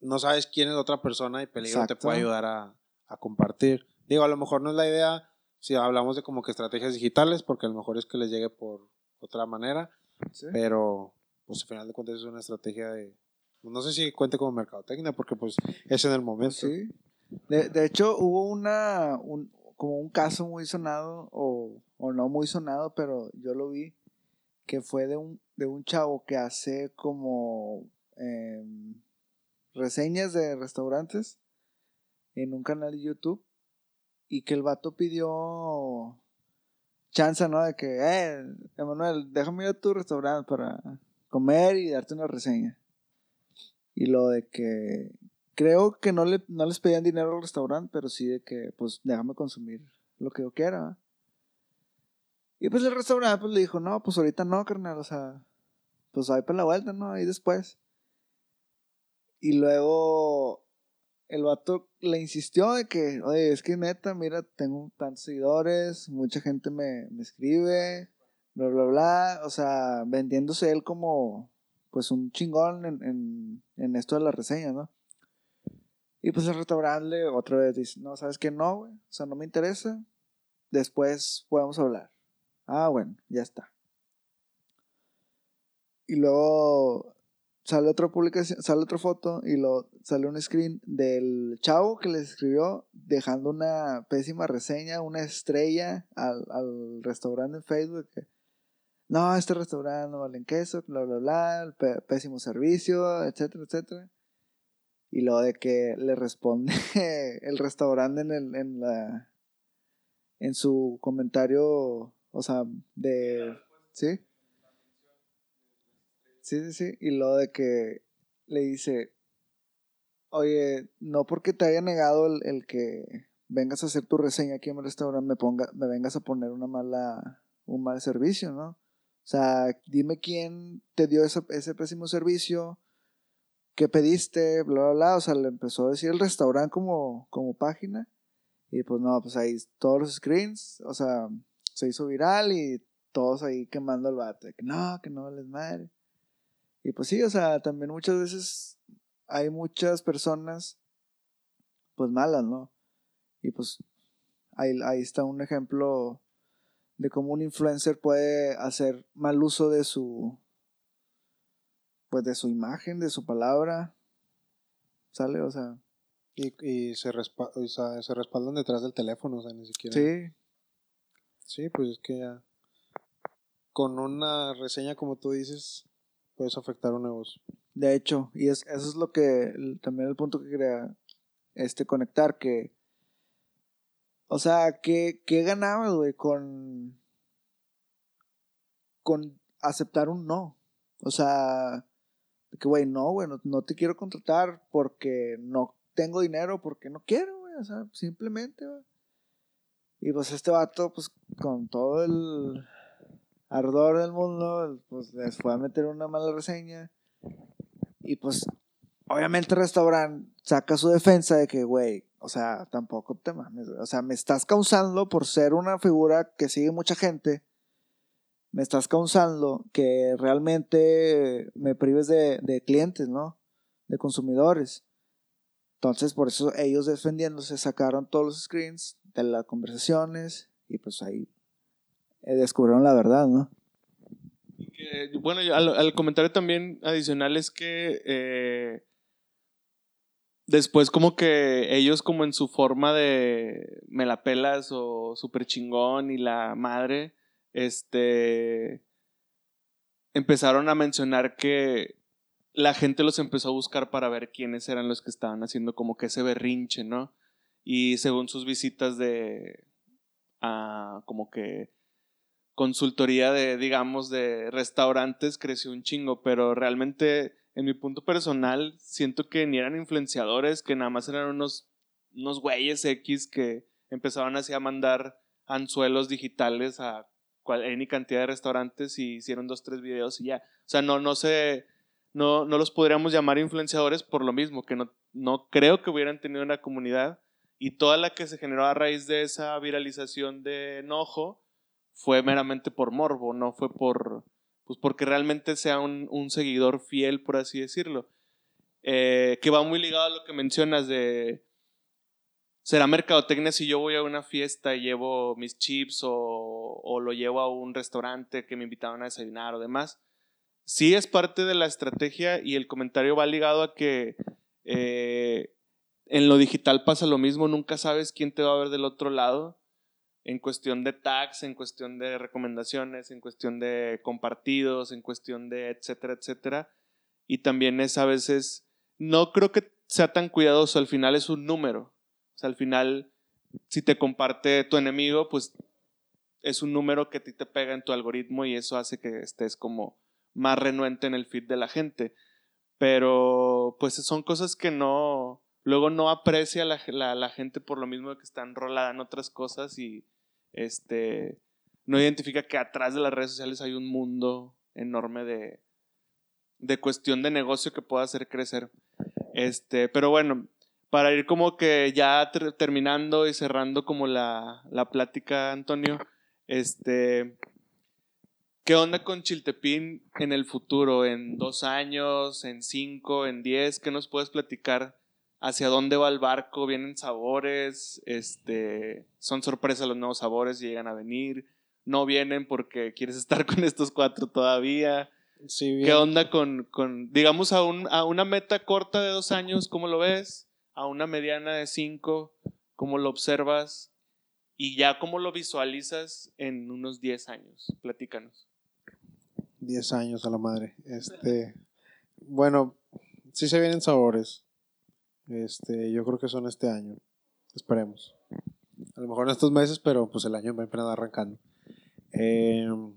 no sabes quién es la otra persona y peligro te puede ayudar a, a compartir. Digo, a lo mejor no es la idea si hablamos de como que estrategias digitales, porque a lo mejor es que les llegue por otra manera, Sí. pero pues al final de cuentas es una estrategia de, No sé si cuente como mercadotecnia, porque pues es en el momento. Sí. De, de hecho, hubo una, un, como un caso muy sonado, o, o no muy sonado, pero yo lo vi, que fue de un, de un chavo que hace como em, reseñas de restaurantes en un canal de YouTube y que el vato pidió chance, ¿no? De que, eh, Emanuel, déjame ir a tu restaurante para comer y darte una reseña. Y lo de que creo que no, le, no les pedían dinero al restaurante, pero sí de que, pues, déjame consumir lo que yo quiera. Y pues el restaurante pues, le dijo, no, pues ahorita no, carnal, o sea, pues ahí para la vuelta, ¿no? Ahí después. Y luego el vato le insistió de que, oye, es que neta, mira, tengo tantos seguidores, mucha gente me, me escribe, bla, bla, bla. O sea, vendiéndose él como, pues, un chingón en, en, en esto de la reseña, ¿no? Y pues el restaurante otra vez dice, no, ¿sabes qué? No, güey, o sea, no me interesa. Después podemos hablar. Ah, bueno, ya está. Y luego sale otra publicación, sale otra foto y lo sale un screen del chavo que le escribió dejando una pésima reseña, una estrella al, al restaurante en Facebook. No, este restaurante no vale queso, bla, bla, bla, pésimo servicio, etcétera, etcétera. Y lo de que le responde el restaurante en, el, en, la, en su comentario, o sea, de... ¿Sí? Sí, sí, sí. Y lo de que le dice, oye, no porque te haya negado el, el que vengas a hacer tu reseña aquí en el restaurante, me, ponga, me vengas a poner una mala, un mal servicio, ¿no? O sea, dime quién te dio ese, ese pésimo servicio, qué pediste, bla, bla, bla. O sea, le empezó a decir el restaurante como, como página. Y pues no, pues ahí todos los screens, o sea, se hizo viral y todos ahí quemando el vato. Que no, que no les madre. Y pues sí, o sea, también muchas veces hay muchas personas, pues malas, ¿no? Y pues ahí, ahí está un ejemplo de cómo un influencer puede hacer mal uso de su, pues de su imagen, de su palabra, ¿sale? O sea, Y, y se, respa- o sea, se respaldan detrás del teléfono, o sea, ni siquiera. sí, Sí, pues es que ya. Con una reseña, como tú dices, puedes afectar un negocio. De hecho, y es, eso es lo que también el punto que quería este, conectar, que, o sea, ¿qué, qué ganabas, güey, con, con aceptar un no? O sea, que, güey, no, güey, no, no te quiero contratar porque no tengo dinero, porque no quiero, güey, o sea, simplemente, güey. Y pues este vato, pues con todo el ardor del mundo, pues les fue a meter una mala reseña. Y pues, obviamente el restaurante saca su defensa de que, güey, o sea, tampoco te mames. O sea, me estás causando por ser una figura que sigue mucha gente. Me estás causando que realmente me prives de, clientes, ¿no? De consumidores. Entonces, por eso ellos defendiéndose sacaron todos los screens de las conversaciones y pues ahí eh, descubrieron la verdad, ¿no? Y que, bueno, al, al comentario también adicional es que eh, después como que ellos como en su forma de me la pelas o super chingón y la madre, este, empezaron a mencionar que la gente los empezó a buscar para ver quiénes eran los que estaban haciendo como que ese berrinche, ¿no? Y según sus visitas de, a como que consultoría de, digamos, de restaurantes creció un chingo, pero realmente, en mi punto personal, siento que ni eran influenciadores, que nada más eran unos, unos güeyes X que empezaban así a mandar anzuelos digitales a cual, cantidad de restaurantes y hicieron dos, tres videos y ya. O sea, no, no sé, no, no los podríamos llamar influenciadores por lo mismo, que no, no creo que hubieran tenido una comunidad y toda la que se generó a raíz de esa viralización de enojo fue meramente por morbo, no fue por, pues porque realmente sea un, un seguidor fiel, por así decirlo. Eh, que va muy ligado a lo que mencionas de, será mercadotecnia si yo voy a una fiesta y llevo mis chips o, o lo llevo a un restaurante que me invitaron a desayunar o demás. sí es parte de la estrategia y el comentario va ligado a que eh, en lo digital pasa lo mismo, nunca sabes quién te va a ver del otro lado en cuestión de tags, en cuestión de recomendaciones, en cuestión de compartidos, en cuestión de etcétera, etcétera. Y también es a veces, no creo que sea tan cuidadoso, al final es un número. O sea, al final, si te comparte tu enemigo, pues es un número que a ti te pega en tu algoritmo y eso hace que estés como más renuente en el feed de la gente. Pero pues son cosas que no, luego no aprecia la, la, gente por lo mismo que está enrolada en otras cosas y este no identifica que atrás de las redes sociales hay un mundo enorme de, de cuestión de negocio que pueda hacer crecer. Este, pero bueno, para ir como que ya terminando y cerrando como la, la plática, Antonio, este, ¿qué onda con Chiltepín en el futuro? ¿En dos años? ¿En cinco? ¿En diez? ¿Qué nos puedes platicar? ¿Hacia dónde va el barco? ¿Vienen sabores? Este, ¿Son sorpresas los nuevos sabores? ¿Llegan a venir? ¿No vienen porque quieres estar con estos cuatro todavía? ¿Qué onda con, con digamos, a, un, a una meta corta de dos años? ¿Cómo lo ves? ¿A una mediana de cinco? ¿Cómo lo observas? y ya cómo lo visualizas en unos 10 años. Platícanos. 10 años a la madre. Este, bueno, sí se vienen sabores. Este, yo creo que son este año. Esperemos. A lo mejor en estos meses, pero pues el año va apenas arrancando. Em,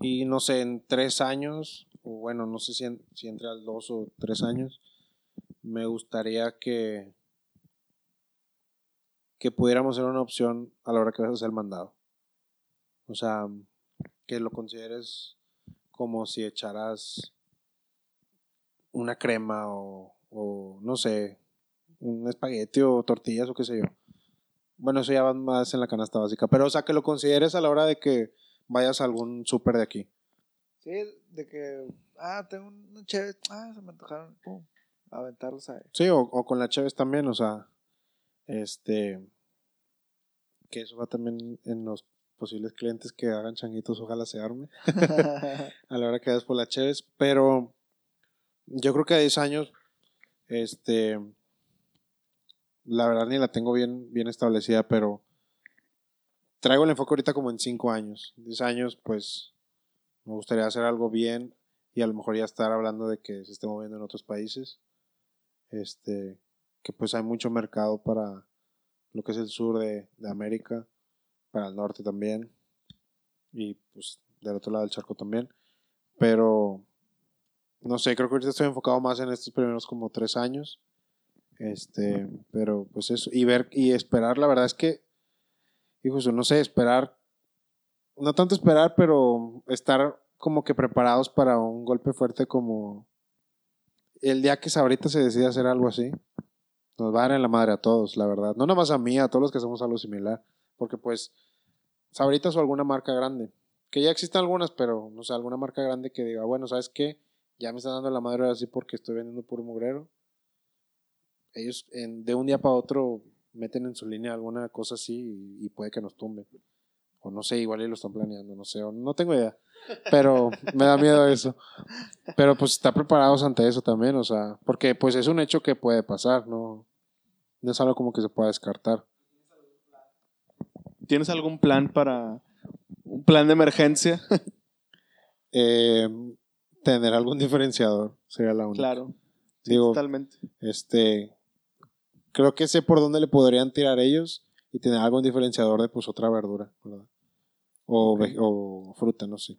y no sé, en tres años, o bueno, no sé si, si entre al dos o tres años, me gustaría que que pudiéramos ser una opción a la hora que vas a hacer el mandado. O sea, que lo consideres como si echaras una crema o, no sé, un espagueti o tortillas o qué sé yo. Bueno, eso ya va más en la canasta básica. Pero, o sea, que lo consideres a la hora de que vayas a algún súper de aquí. Sí, de que, ah, tengo un chévere, ah, se me antojaron, pum, aventarlos ahí. Sí, o, o con la chévere también, o sea, este, que eso va también en los posibles clientes que hagan changuitos, ojalá se arme a la hora que vayas por la Cheves. Pero yo creo que a 10 años, este, la verdad ni la tengo bien, bien establecida, pero traigo el enfoque ahorita como en 5 años. 10 años, pues me gustaría hacer algo bien y a lo mejor ya estar hablando de que se esté moviendo en otros países. Este, que pues hay mucho mercado para lo que es el sur de, América, para el norte también, y pues del otro lado del charco también. Pero, no sé, creo que ahorita estoy enfocado más en estos primeros como tres años. Este, pero pues eso, y ver y esperar, la verdad es que, hijos, no sé, esperar, no tanto esperar, pero estar como que preparados para un golpe fuerte como el día que Sabrita se decide hacer algo así nos va a dar en la madre a todos, la verdad. No nada más a mí, a todos los que hacemos algo similar. Porque pues, Sabritas o alguna marca grande. Que ya existen algunas, pero no sé, alguna marca grande que diga, bueno, ¿sabes qué? Ya me están dando la madre así porque estoy vendiendo puro mugrero. Ellos en, de un día para otro meten en su línea alguna cosa así y, puede que nos tumbe. O no sé, igual y lo están planeando, no sé, no tengo idea. Pero me da miedo eso. Pero pues está preparados ante eso también, o sea, porque pues es un hecho que puede pasar, ¿no? No es algo como que se pueda descartar. ¿Tienes algún plan para un plan de emergencia? Eh, tener algún diferenciador sería la única. Claro. totalmente. Este, creo que sé por dónde le podrían tirar ellos y tener algún diferenciador de pues otra verdura, O, o fruta, no sé.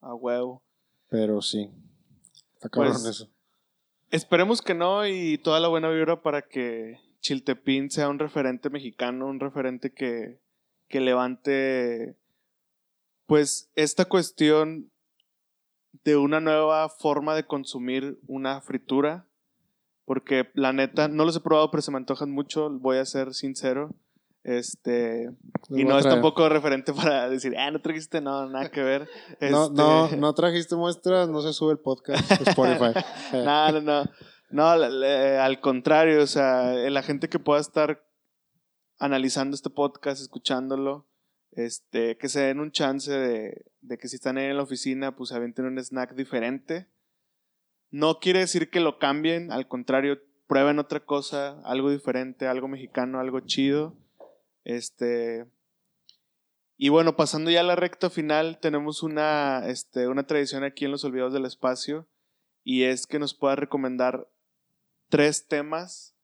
A huevo. Pero sí. Está cabrón pues, eso. Esperemos que no y toda la buena vibra para que Chiltepín sea un referente mexicano, un referente que, que levante pues esta cuestión de una nueva forma de consumir una fritura, porque la neta, no los he probado, pero se me antojan mucho, voy a ser sincero. Este, y no es tampoco referente para decir, ah, no trajiste, no, nada que ver. No, no, este, no trajiste muestras, no se sube el podcast Spotify. no, no, no. No, al contrario, o sea, la gente que pueda estar analizando este podcast, escuchándolo, Este, que se den un chance de, de que si están ahí en la oficina, pues se avienten un snack diferente. No quiere decir que lo cambien, al contrario, prueben otra cosa, algo diferente, algo mexicano, algo chido. Este. Y bueno, pasando ya a la recta final, tenemos una, este, una tradición aquí en Los Olvidados del Espacio, y es que nos pueda recomendar tres temas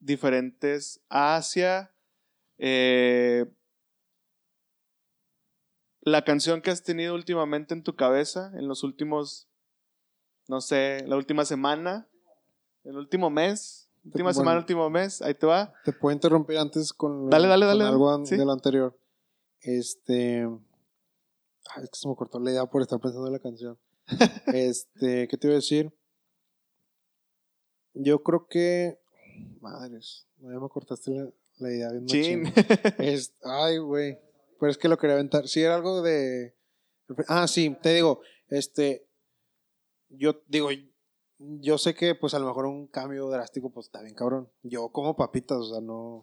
diferentes hacia eh, la canción que has tenido últimamente en tu cabeza, en los últimos, no sé, la última semana, el último mes, última Bueno. semana, último mes, ahí te va. Te puedo interrumpir antes con, Dale, dale, con dale, algo an- sí. de lo anterior. Este. Ay, es que se me cortó la idea por estar pensando en la canción. este, ¿qué te iba a decir? Yo creo que. Madres, ya me cortaste la, la idea bien Chin. Es, ay, güey. Pero es que lo quería aventar. Sí, era algo de. Ah, sí, te digo, este. Yo digo, yo sé que, pues a lo mejor un cambio drástico, pues está bien cabrón. Yo como papitas, o sea, no.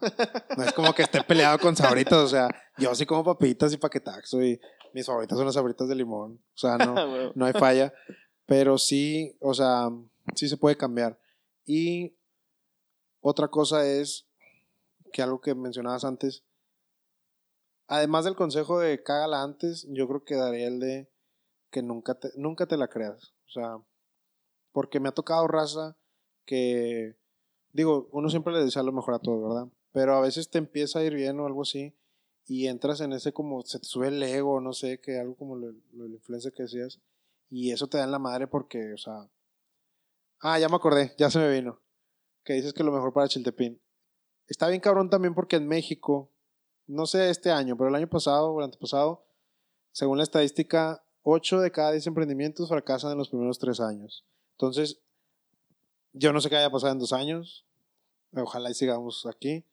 No es como que esté peleado con sabritas, o sea, yo sí como papitas y paquetaxo y mis favoritas son las sabritas de limón. O sea, no, Huevo. no hay falla. Pero sí, o sea, sí se puede cambiar. Y otra cosa es que algo que mencionabas antes, además del consejo de cágala antes, yo creo que daría el de que nunca te, nunca te la creas. O sea, porque me ha tocado raza que, digo, uno siempre le desea lo mejor a todos, ¿verdad? Pero a veces te empieza a ir bien o algo así y entras en ese como, se te sube el ego, no sé, que algo como lo, lo la influencia que decías y eso te da en la madre porque, o sea, ah, ya me acordé, ya se me vino, que dices que lo mejor para Chiltepín. Está bien cabrón también porque en México, no sé este año, pero el año pasado o el antepasado, según la estadística, 8 de cada 10 emprendimientos fracasan en los primeros 3 años. Entonces, yo no sé qué haya pasado en dos años. Ojalá y sigamos aquí.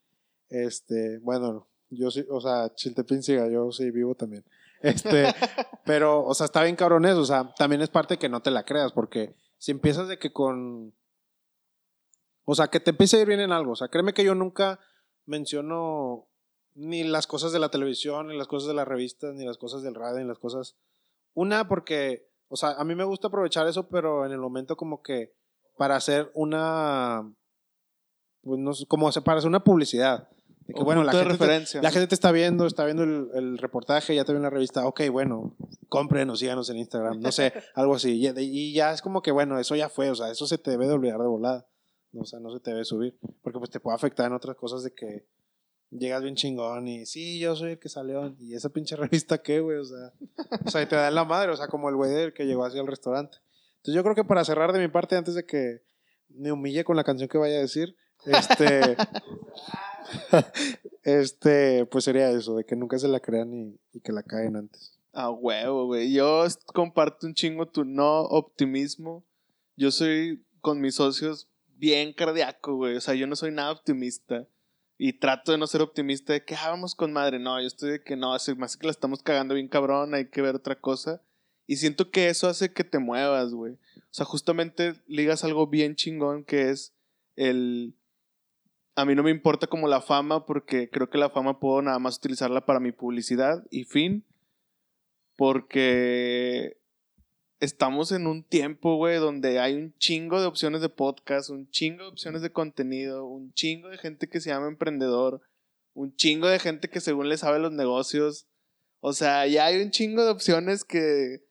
Este, bueno, yo sí, o sea, Chiltepín siga, yo sí vivo también. Este, pero, o sea, está bien cabrón eso. O sea, también es parte que no te la creas, porque si empiezas de que con. O sea, que te empiece a ir bien en algo. O sea, créeme que yo nunca menciono ni las cosas de la televisión, ni las cosas de las revistas, ni las cosas del radio, ni las cosas. Una, porque, o sea, a mí me gusta aprovechar eso, pero en el momento como que para hacer una. Pues no sé, como para hacer una publicidad. De que, Un bueno, la gente, te, referencia. la gente te está viendo, está viendo el, el reportaje, ya te vio en la revista. Ok, bueno, cómprenos, síganos en Instagram, no sé, algo así. Y, y ya es como que, bueno, eso ya fue, o sea, eso se te debe de olvidar de volada. O sea, no se te debe subir. Porque pues te puede afectar en otras cosas de que llegas bien chingón y sí, yo soy el que salió. Y esa pinche revista, ¿qué, güey? O sea, o sea, te da en la madre, o sea, como el güey del que llegó así al restaurante. Entonces yo creo que para cerrar de mi parte, antes de que me humille con la canción que vaya a decir, este, este, pues sería eso, de que nunca se la crean y, y que la caen antes. A huevo, güey. Yo comparto un chingo tu no optimismo. Yo soy con mis socios bien cardíaco, güey. O sea, yo no soy nada optimista. Y trato de no ser optimista de que ah, vamos con madre. No, yo estoy de que no, me hace que la estamos cagando bien cabrón, hay que ver otra cosa. Y siento que eso hace que te muevas, güey. O sea, justamente ligas algo bien chingón que es el... A mí no me importa como la fama porque creo que la fama puedo nada más utilizarla para mi publicidad y fin porque estamos en un tiempo, güey, donde hay un chingo de opciones de podcast, un chingo de opciones de contenido, un chingo de gente que se llama emprendedor, un chingo de gente que según le sabe los negocios. O sea, ya hay un chingo de opciones que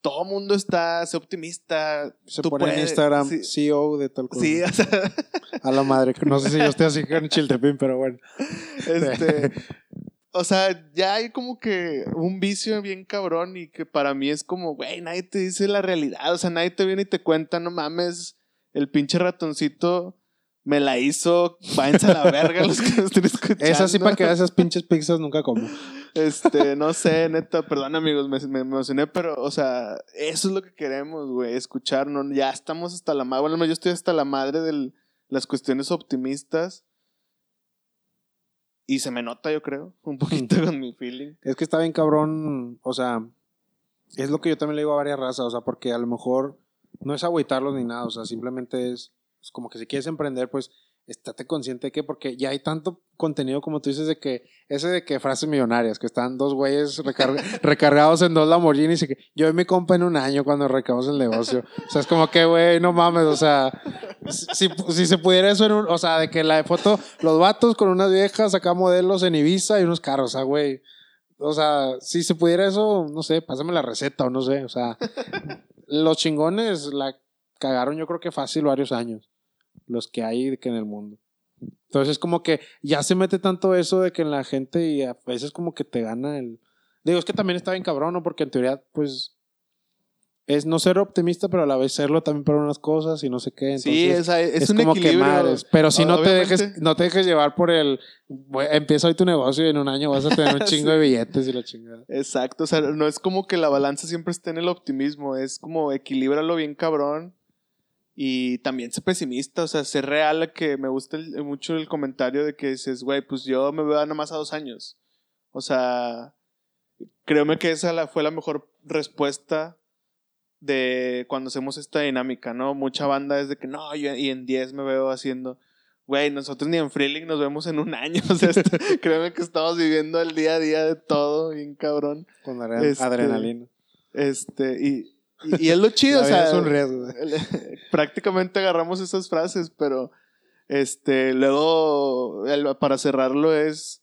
todo mundo está, sé optimista. Se pone en. Instagram Sí, CEO de tal cosa. sí, o sea, A la madre. No sé si yo estoy así con Chiltepín, pero bueno. Este, o sea, ya hay como que un vicio bien cabrón y que para mí es como, güey, nadie te dice la realidad, o sea, nadie te viene y te cuenta, no mames, el pinche ratoncito me la hizo, váyanse a la verga los que nos estén escuchando. Es así para que esas pinches pizzas nunca como. Este, no sé, neta, perdón amigos, me, me emocioné, pero, o sea, eso es lo que queremos, güey, escuchar, ¿no? ya estamos hasta la madre, bueno, yo estoy hasta la madre de las cuestiones optimistas y se me nota, yo creo, un poquito con mi feeling. Es que está bien cabrón, o sea, es lo que yo también le digo a varias razas, o sea, porque a lo mejor no es agüitarlos ni nada, o sea, simplemente es, es como que si quieres emprender, pues estate consciente de que, porque ya hay tanto contenido como tú dices de que, ese de que frases millonarias, que están dos güeyes recar- recargados en dos Lamborghinis y que yo y mi compa en un año cuando recabamos el negocio. O sea, es como que, güey, no mames, o sea, si, si se pudiera eso en un, o sea, de que la foto, los vatos con unas viejas acá modelos en Ibiza y unos carros, o sea, güey. O sea, si se pudiera eso, no sé, pásame la receta o no sé, o sea, los chingones la cagaron yo creo que fácil varios años, los que hay de que en el mundo. Entonces como que ya se mete tanto eso de que en la gente y a veces como que te gana el... Digo, es que también está bien cabrón, ¿no? Porque en teoría, pues, es no ser optimista, pero a la vez serlo también para unas cosas y no sé qué. sí, Entonces, es, es, es, un como que equilibrio. madres. Pero si no te, dejes, no te dejes llevar por el... "Güey, Empieza hoy tu negocio y en un año vas a tener un chingo de billetes y la chingada. Exacto, o sea, no es como que la balanza siempre esté en el optimismo, es como equilíbralo bien cabrón y también sé pesimista, o sea, sé real a que me gusta el- mucho el comentario de que dices, güey, pues yo me veo nada más a dos años. O sea, créeme que esa la- fue la mejor respuesta de cuando hacemos esta dinámica, ¿no? Mucha banda es de que no, yo y en 10 me veo haciendo. Güey, nosotros ni en Freeling nos vemos en un año. O sea, esto- créeme que estamos viviendo el día a día de todo, bien cabrón. Con Este, adrenalina. Este, y, y, y es lo chido, o sea. es un riesgo. prácticamente agarramos esas frases, pero este, luego, el- para cerrarlo, es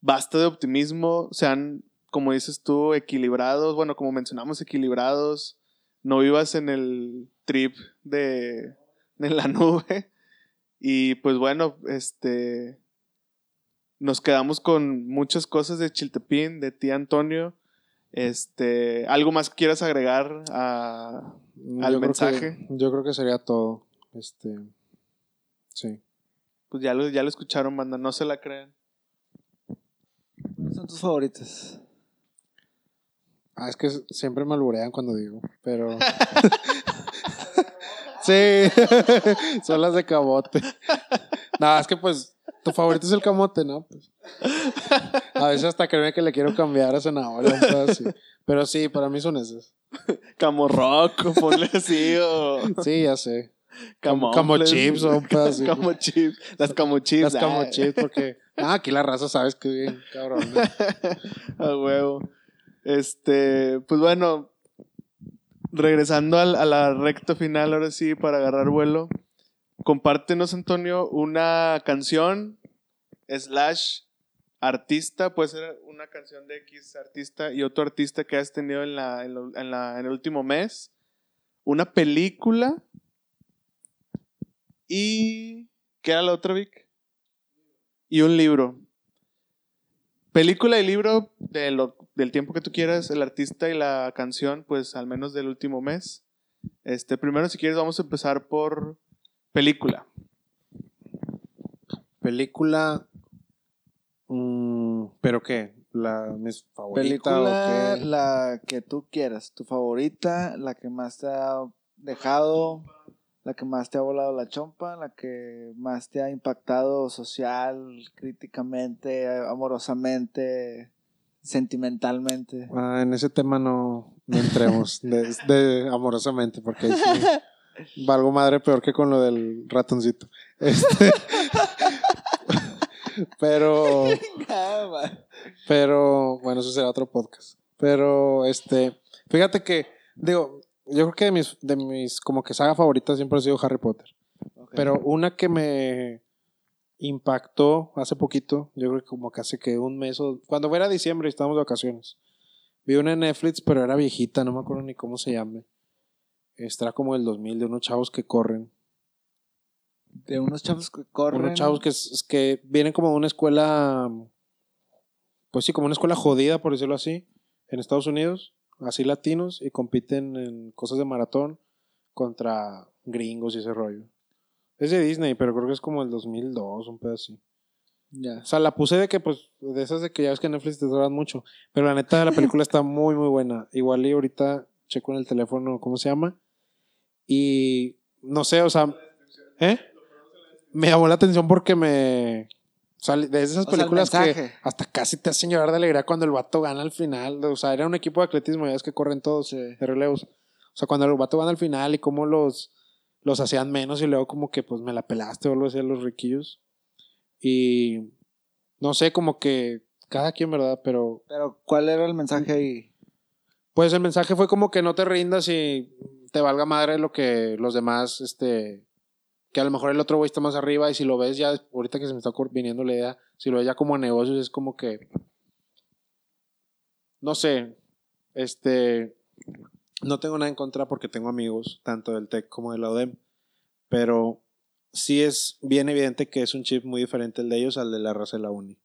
basta de optimismo, sean, como dices tú, equilibrados, bueno, como mencionamos, equilibrados, no vivas en el trip de, de la nube. Y pues bueno, este, nos quedamos con muchas cosas de Chiltepín, de ti, Antonio. Este, ¿algo más que quieras agregar a, al Yo creo mensaje? que- yo creo que sería todo. Este. Sí. Pues ya lo, ya lo escucharon, banda, no se la crean. ¿Cuáles son tus favoritas? Ah, es que siempre me alburean cuando digo, pero. sí, son las de camote. No, es que pues tu favorito es el camote, ¿no? Pues, a veces hasta créeme que le quiero cambiar a zanahoria, así. Pero sí, para mí son esas. Camorrock, ponle así, o Sí, ya sé. camo, Camo chips o un pedo así. Camo chips, las camo chips. Las camo ah, chips, porque. Ah, aquí la raza sabes que bien, cabrón. ¿no? A huevo. Este, pues bueno, regresando al- a la recta final, ahora sí, para agarrar vuelo. Compártenos, Antonio, una canción, slash, artista, puede ser una canción de X artista y otro artista que has tenido en, la, en, la- en el último mes. Una película. Y... ¿Qué era la otra, Vic? Y un libro. Película y libro de del tiempo que tú quieras, el artista y la canción, pues al menos del último mes. Este, primero, si quieres, vamos a empezar por película. Película. Mm, ¿Pero qué? ¿La mis favorita Película, o qué? la que tú quieras. Tu favorita, la que más te ha dejado, la que más te ha volado la chompa, la que más te ha impactado social, críticamente, amorosamente, sentimentalmente. Ah, en ese tema no, no entremos de, de amorosamente, porque sí valgo madre peor que con lo del ratoncito. Este, pero, pero, bueno, eso será otro podcast. Pero, este, fíjate que, digo, yo creo que de mis, de mis como que saga favorita siempre ha sido Harry Potter. Pero una que me impactó hace poquito, yo creo que como que hace que un mes o... Cuando fuera diciembre y estábamos de vacaciones. Vi una en Netflix, pero era viejita, no me acuerdo ni cómo se llame. Esta era como del 2000, de unos chavos que corren. De unos chavos que corren. Unos chavos que, que vienen como de una escuela... Pues sí, como una escuela jodida, por decirlo así, en Estados Unidos, así latinos, y compiten en cosas de maratón contra gringos y ese rollo. Es de Disney, pero creo que es como el 2002, un pedo así. Ya. O sea, la puse de que, pues, de esas de que ya ves que Netflix te duran mucho. Pero la neta, la película está muy, muy buena. Igual y ahorita checo en el teléfono cómo se llama. Y no sé, o sea, ¿eh? Me llamó la atención porque me. O sea, de esas O sea, el películas que hasta casi te hacen llorar de alegría cuando el vato gana al final. O sea, era un equipo de atletismo, ya ves que corren todos Sí. de relevos. O sea, cuando el vato gana al final y cómo los, los hacían menos y luego como que pues me la pelaste o así a los riquillos. Y no sé, como que cada quien, ¿verdad? Pero Pero, ¿cuál era el mensaje ahí? pues el mensaje fue como que no te rindas y te valga madre lo que los demás, este, que a lo mejor el otro güey está más arriba y si lo ves ya, ahorita que se me está viniendo la idea, si lo ves ya como negocios es como que, no sé, este, no tengo nada en contra porque tengo amigos, tanto del TEC como de la ODEM, pero sí es bien evidente que es un chip muy diferente el de ellos al de la raza de la uni.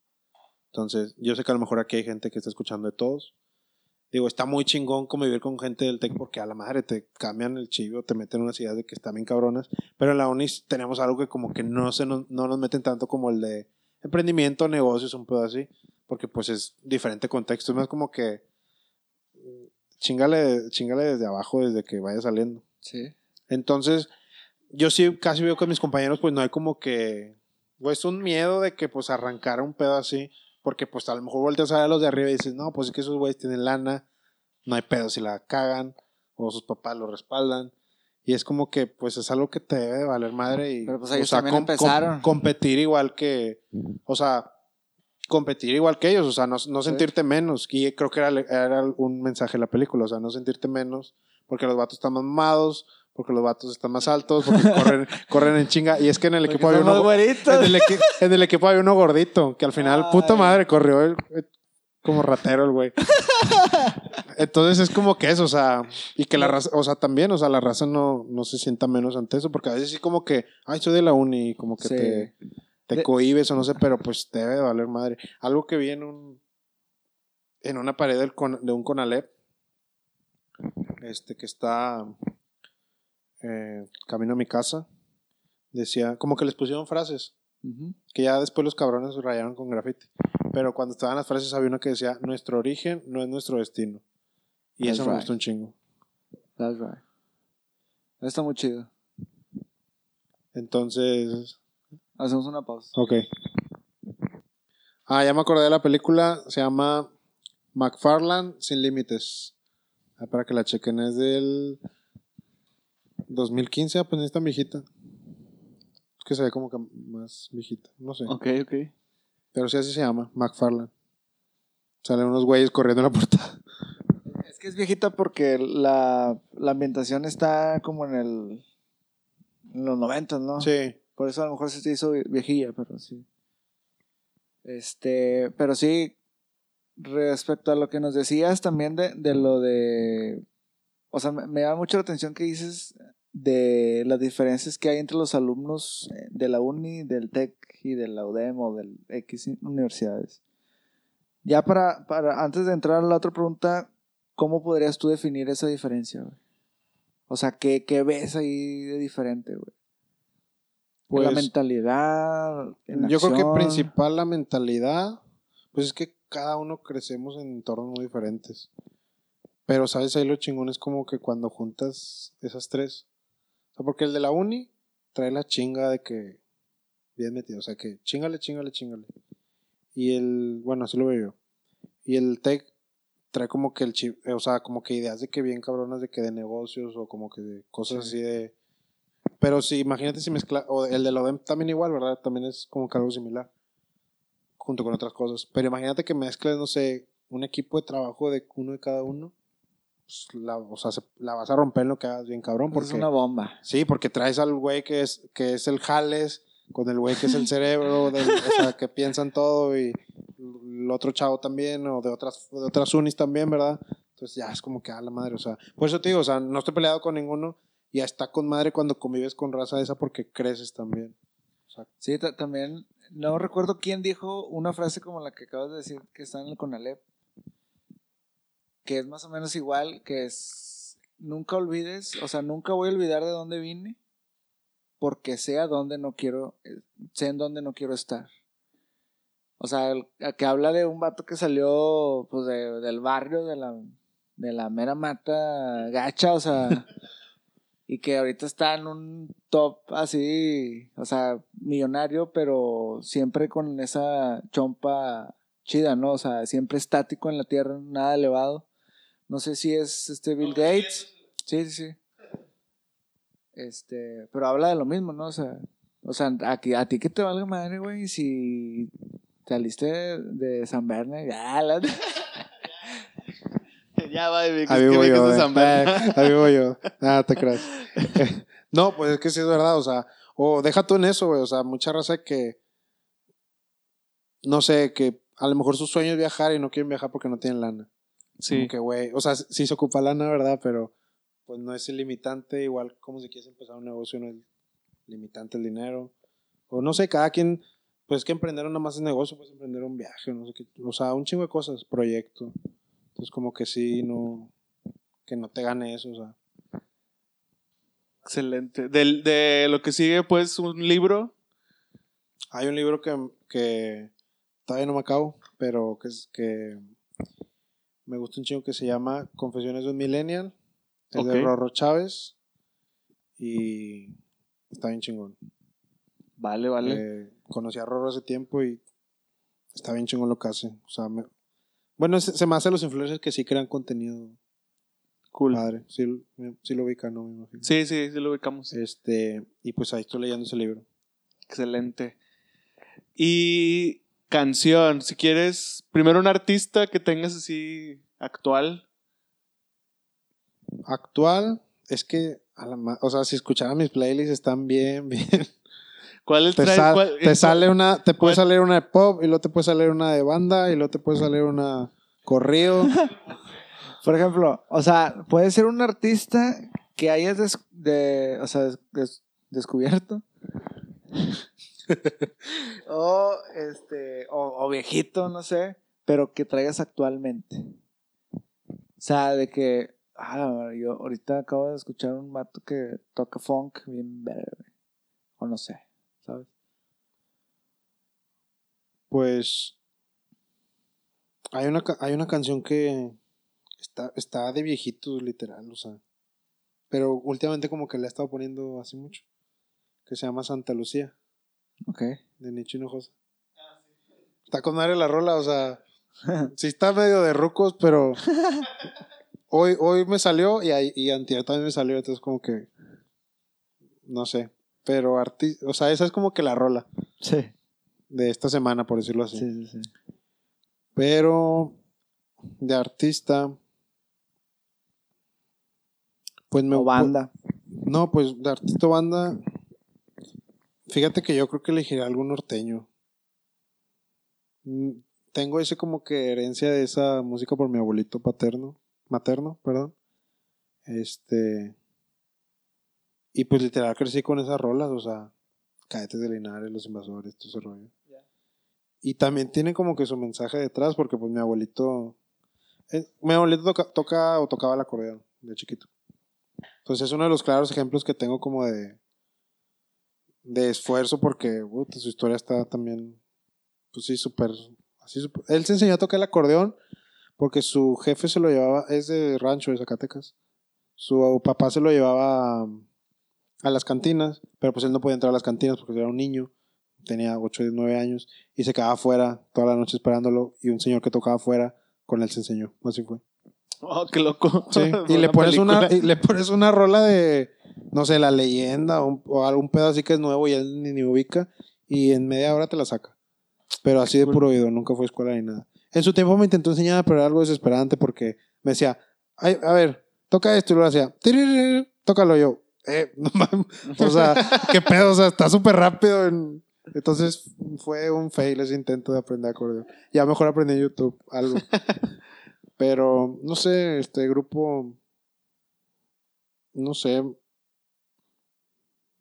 Entonces, yo sé que a lo mejor aquí hay gente que está escuchando de todos. Digo, está muy chingón convivir con gente del TEC porque a la madre te cambian el chivo, te meten unas ideas de que están bien cabronas. Pero en la uni tenemos algo que como que no, se nos, no nos meten tanto como el de emprendimiento, negocios, un pedo así. Porque pues es diferente contexto. Es más como que mm, chingale, chingale desde abajo, desde que vaya saliendo. Sí. Entonces, yo sí casi veo que mis compañeros, pues no hay como que, pues un miedo de que pues arrancara un pedo así, porque pues a lo mejor volteas a ver a los de arriba y dices, no, pues es que esos güeyes tienen lana, no hay pedo si la cagan, o sus papás lo respaldan. Y es como que, pues es algo que te debe de valer madre y, Pero, pues, ellos también empezaron. competir igual que, o sea, competir igual que ellos, o sea, no, no Sí. sentirte menos. Y creo que era, era un mensaje de la película, o sea, no sentirte menos porque los vatos están más mamados, porque los vatos están más altos, porque corren, corren en chinga. Y es que en el Porque equipo había uno, en el, equi- en el equipo había uno gordito, que al final, puta Ay. madre, corrió el- como ratero el güey. Entonces es como que eso, o sea, y que la raza, o sea, también, o sea, la raza no, no se sienta menos ante eso, porque a veces sí como que, ay, soy de la uni, como que Sí. te, te De- cohibes o no sé, pero pues te debe de valer madre. Algo que vi en un, en una pared del con- de un Conalep, este, que está eh, camino a mi casa, decía, como que les pusieron frases que ya después los cabrones rayaron con grafiti. Pero cuando estaban las frases había una que decía, nuestro origen no es nuestro destino. Y That's eso me gustó un chingo. That's right. Está muy chido. Entonces, Hacemos una pausa. ok. Ah, ya me acordé de la película, se llama McFarland Sin Límites. Ah, para que la chequen, es del 2015, ah, pues no es tan viejita. Es que se ve como que más viejita, no sé. Ok, ok. Pero sí así se llama, McFarland. Salen unos güeyes corriendo en la puerta. Es que es viejita porque la, la ambientación está como en el en los 90, ¿no? Sí. Por eso a lo mejor se te hizo viejilla, pero sí. Este, pero sí, respecto a lo que nos decías también de, de lo de. O sea, me, me llama mucho la atención que dices de las diferencias que hay entre los alumnos eh, de la uni, del TEC y de la UDEM o del X universidades. Ya para, para, antes de entrar a la otra pregunta, ¿cómo podrías tú definir esa diferencia, güey? O sea, ¿qué, qué ves ahí de diferente, güey? Pues, la mentalidad. en Yo creo que principal la mentalidad, pues es que cada uno crecemos en entornos muy diferentes. Pero, ¿sabes? Ahí lo chingón es como que cuando juntas esas tres. Sea, porque el de la uni trae la chinga de que bien metido. O sea, que chingale, chingale, chingale. Y el, bueno, así lo veo yo. Y el tech trae como que el chip, o sea, como que ideas de que bien cabronas de que de negocios o como que de cosas así de... Pero sí, imagínate si mezcla, o el de la ODEM también igual, ¿verdad? También es como que algo similar, junto con otras cosas. Pero imagínate que mezcles, no sé, un equipo de trabajo de uno de cada uno, pues la, o sea, se- la vas a romper en lo que hagas bien cabrón, porque... Es una bomba. Sí, porque traes al güey que es, que es el jales, con el güey que es el cerebro, del- o sea, que piensan todo, y el otro chavo también, o de otras, de otras unis también, ¿verdad? Entonces ya es como que a la madre, o sea, por eso te digo, o sea, no estoy peleado con ninguno, y está con madre cuando convives con raza esa porque creces también. O sea, Sí, ta- también, no recuerdo quién dijo una frase como la que acabas de decir que está en el Conalep, que es más o menos igual, que es, nunca olvides, o sea, nunca voy a olvidar de dónde vine, porque sé a dónde no quiero, eh, sé en dónde no quiero estar. O sea, el- que habla de un vato que salió pues de- del barrio, de la, de la mera mata gacha, o sea, y que ahorita está en un top así, o sea, millonario, pero siempre con esa chompa chida, ¿no? O sea, siempre estático en la tierra, nada elevado. No sé si es este Bill Gates. Sí, sí, sí. este, pero habla de lo mismo, ¿no? O sea, o sea, a ti que te valga madre, güey, si saliste de San Verne, ya, la... ya va, es Ahí que voy yo. de eh. San Bernardo. Ahí voy yo. Nada, te creas. no, pues es que sí es verdad, o sea, o deja tú en eso, güey, o sea, mucha raza que, no sé, que a lo mejor su sueño es viajar y no quieren viajar porque no tienen lana. Sí. Como que, güey, o sea, sí se ocupa lana, ¿verdad? Pero, pues no es el limitante, igual como si quieres empezar un negocio, no es limitante el dinero. O no sé, cada quien, pues es que emprender nada más es negocio, pues emprender un viaje, no sé qué, o sea, un chingo de cosas, proyecto. Entonces, como que sí, no, que no te gane eso, o sea. Excelente. Del, de lo que sigue, pues, un libro. Hay un libro que, que todavía no me acabo, pero que, es, que me gusta un chingo que se llama Confesiones de un Millennial. Es de. Rorro Chávez. Y está bien chingón. Vale, vale. Eh, conocí a Rorro hace tiempo y está bien chingón lo que hace. O sea, me- bueno, se, se me hace los influencers que sí crean contenido cool. padre. Sí, sí lo ubican, ¿no? Me imagino. Sí, sí, sí lo ubicamos. Este, y pues ahí estoy leyendo ese libro. Excelente. Y canción, si quieres, primero un artista que tengas así actual. Actual, es que, a la ma- o sea, si escucharan mis playlists están bien, bien. ¿Cuál Te, trae- sal- cuál- te sale una, te puede cuál- salir una de pop y luego te puede salir una de banda y luego te puede salir una corrido. Por ejemplo, o sea, puede ser un artista que hayas des- de, o sea, des- des- descubierto. o este, o, viejito, no sé, pero que traigas actualmente. O sea, de que, ah, yo ahorita acabo de escuchar un vato que toca funk bien güey. O no sé, ¿sabes? Pues hay una, hay una canción que está, está de viejitos, literal, o sea. Pero últimamente como que le he estado poniendo así mucho. Que se llama Santa Lucía, Ok. de Nicho Hinojosa. Está con madre la rola, o sea. Sí está medio de rucos, pero hoy, hoy me salió y, y antier también me salió, entonces como que no sé, pero arti o sea, esa es como que la rola Sí, de esta semana, por decirlo así. sí, sí. sí. Pero de artista pues me O banda. No, pues de artista o banda fíjate que yo creo que elegiré algún norteño. Mm, Tengo ese como que herencia de esa música por mi abuelito paterno, materno, perdón. Este y pues literal crecí con esas rolas, o sea, Cadetes de Linares, Los Invasores, todo ese rollo. Y también tiene como que su mensaje detrás, porque pues mi abuelito. eh, mi abuelito toca, toca o tocaba el acordeón de chiquito. Entonces es uno de los claros ejemplos que tengo como de. De esfuerzo, porque su historia está también. Pues sí, súper. Él se enseñó a tocar el acordeón porque su jefe se lo llevaba. Es de rancho de Zacatecas. Su papá se lo llevaba a, a las cantinas, pero pues él no podía entrar a las cantinas porque era un niño tenía 8 o 9 años y se quedaba afuera toda la noche esperándolo y un señor que tocaba afuera con él se enseñó. Así fue. Oh, qué loco. Sí, y le pones una y le pones una rola de no sé, la leyenda o, un- o algún pedo así que es nuevo y él ni, ni ubica y en media hora te la saca. Pero así de puro oído, nunca fue a escuela ni nada. En su tiempo me intentó enseñar, pero era algo desesperante porque me decía, Ay, a ver, toca esto y luego hacía, tócalo yo. Eh, no mames. O sea, qué pedo, o sea, está súper rápido. en- Entonces fue un fail ese intento de aprender acordeón. Ya mejor aprendí en YouTube algo. Pero, no sé, este grupo, no sé,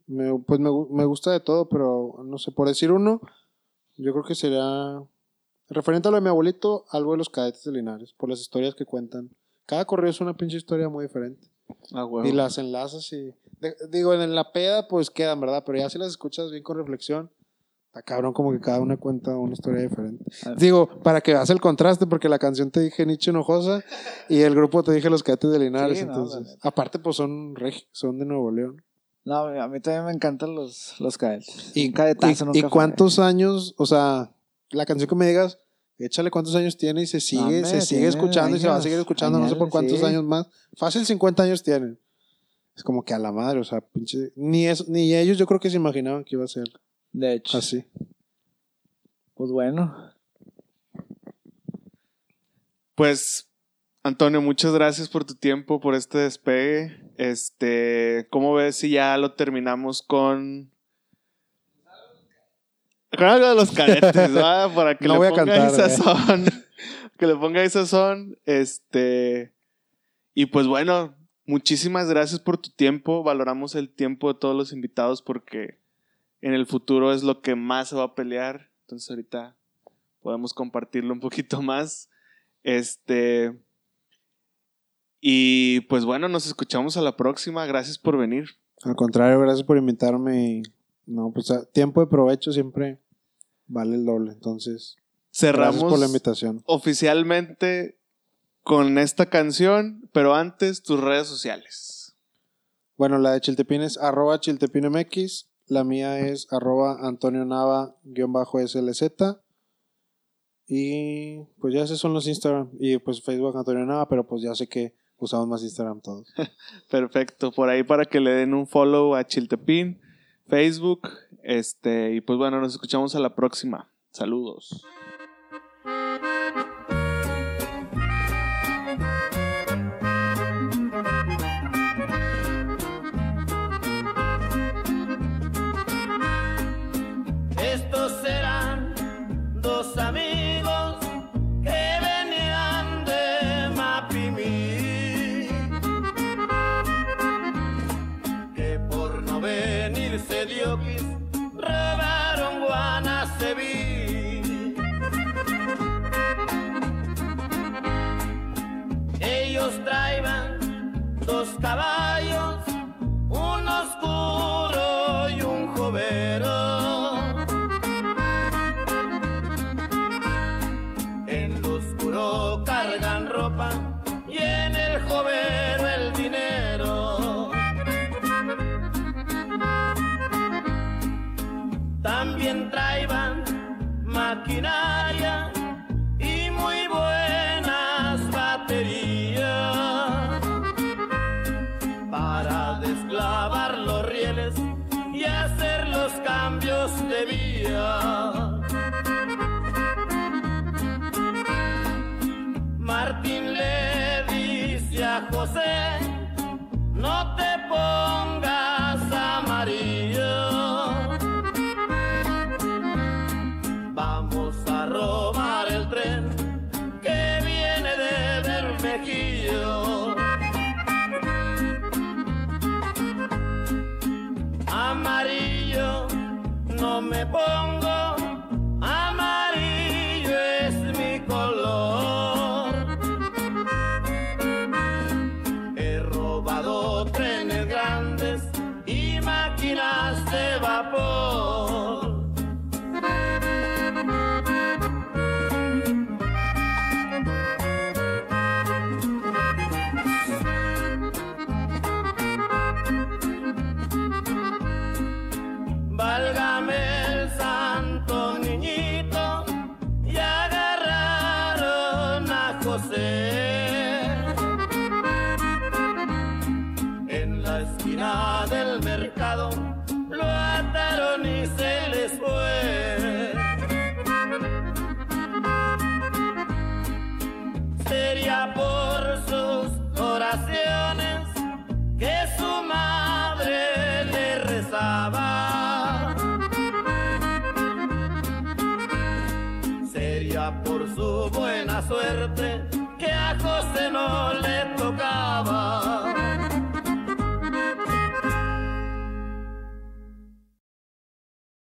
me, pues me, me gusta de todo, pero no sé, por decir uno, yo creo que sería, referente a lo de mi abuelito, algo de los cadetes de Linares, por las historias que cuentan. Cada correo es una pinche historia muy diferente. Ah, huevo. Y las enlazas y... de- digo, en la peda pues quedan, ¿verdad? Pero ya si las escuchas bien con reflexión, está cabrón como que cada una cuenta una historia diferente. Ah. Digo, para que veas el contraste, porque la canción te dije Nicho Hinojosa y el grupo te dije Los Cadetes de Linares. Sí, entonces, aparte pues son, son de Nuevo León. No, a mí también me encantan los, los cadetes. ¿Y, Un cadetazo y- nunca y fue. cuántos años, o sea, la canción que me digas, échale cuántos años tiene y se sigue, Hombre, se sigue escuchando y se va a seguir escuchando, no sé por cuántos sí. años más. Fácil 50 años tienen. Es como que a la madre, o sea, pinche. Ni, eso, ni ellos yo creo que se imaginaban que iba a ser De hecho. así. Pues bueno. Pues, Antonio, muchas gracias por tu tiempo, por este despegue. Este, ¿cómo ves si ya lo terminamos con. Con algo de los cadetes, ¿va? Para que No le voy a ponga cantar, ahí sazón. que le ponga ahí sazón. Este. Y pues bueno, muchísimas gracias por tu tiempo. Valoramos el tiempo de todos los invitados porque en el futuro es lo que más se va a pelear. Entonces ahorita podemos compartirlo un poquito más. Este. Y pues bueno, nos escuchamos a la próxima. Gracias por venir. Al contrario, gracias por invitarme. No, pues tiempo de provecho siempre vale el doble. Entonces, Cerramos gracias por la invitación. oficialmente con esta canción, pero antes tus redes sociales. Bueno, la de Chiltepín es arroba chiltepinmx. La mía es arroba Antonio Nava guion bajo SLZ. Y pues ya esos son los Instagram. Y pues Facebook Antonio Nava, pero pues ya sé que usamos más Instagram todos. Perfecto, por ahí para que le den un follow a Chiltepín, Facebook, este, y pues bueno, nos escuchamos a la próxima. Saludos.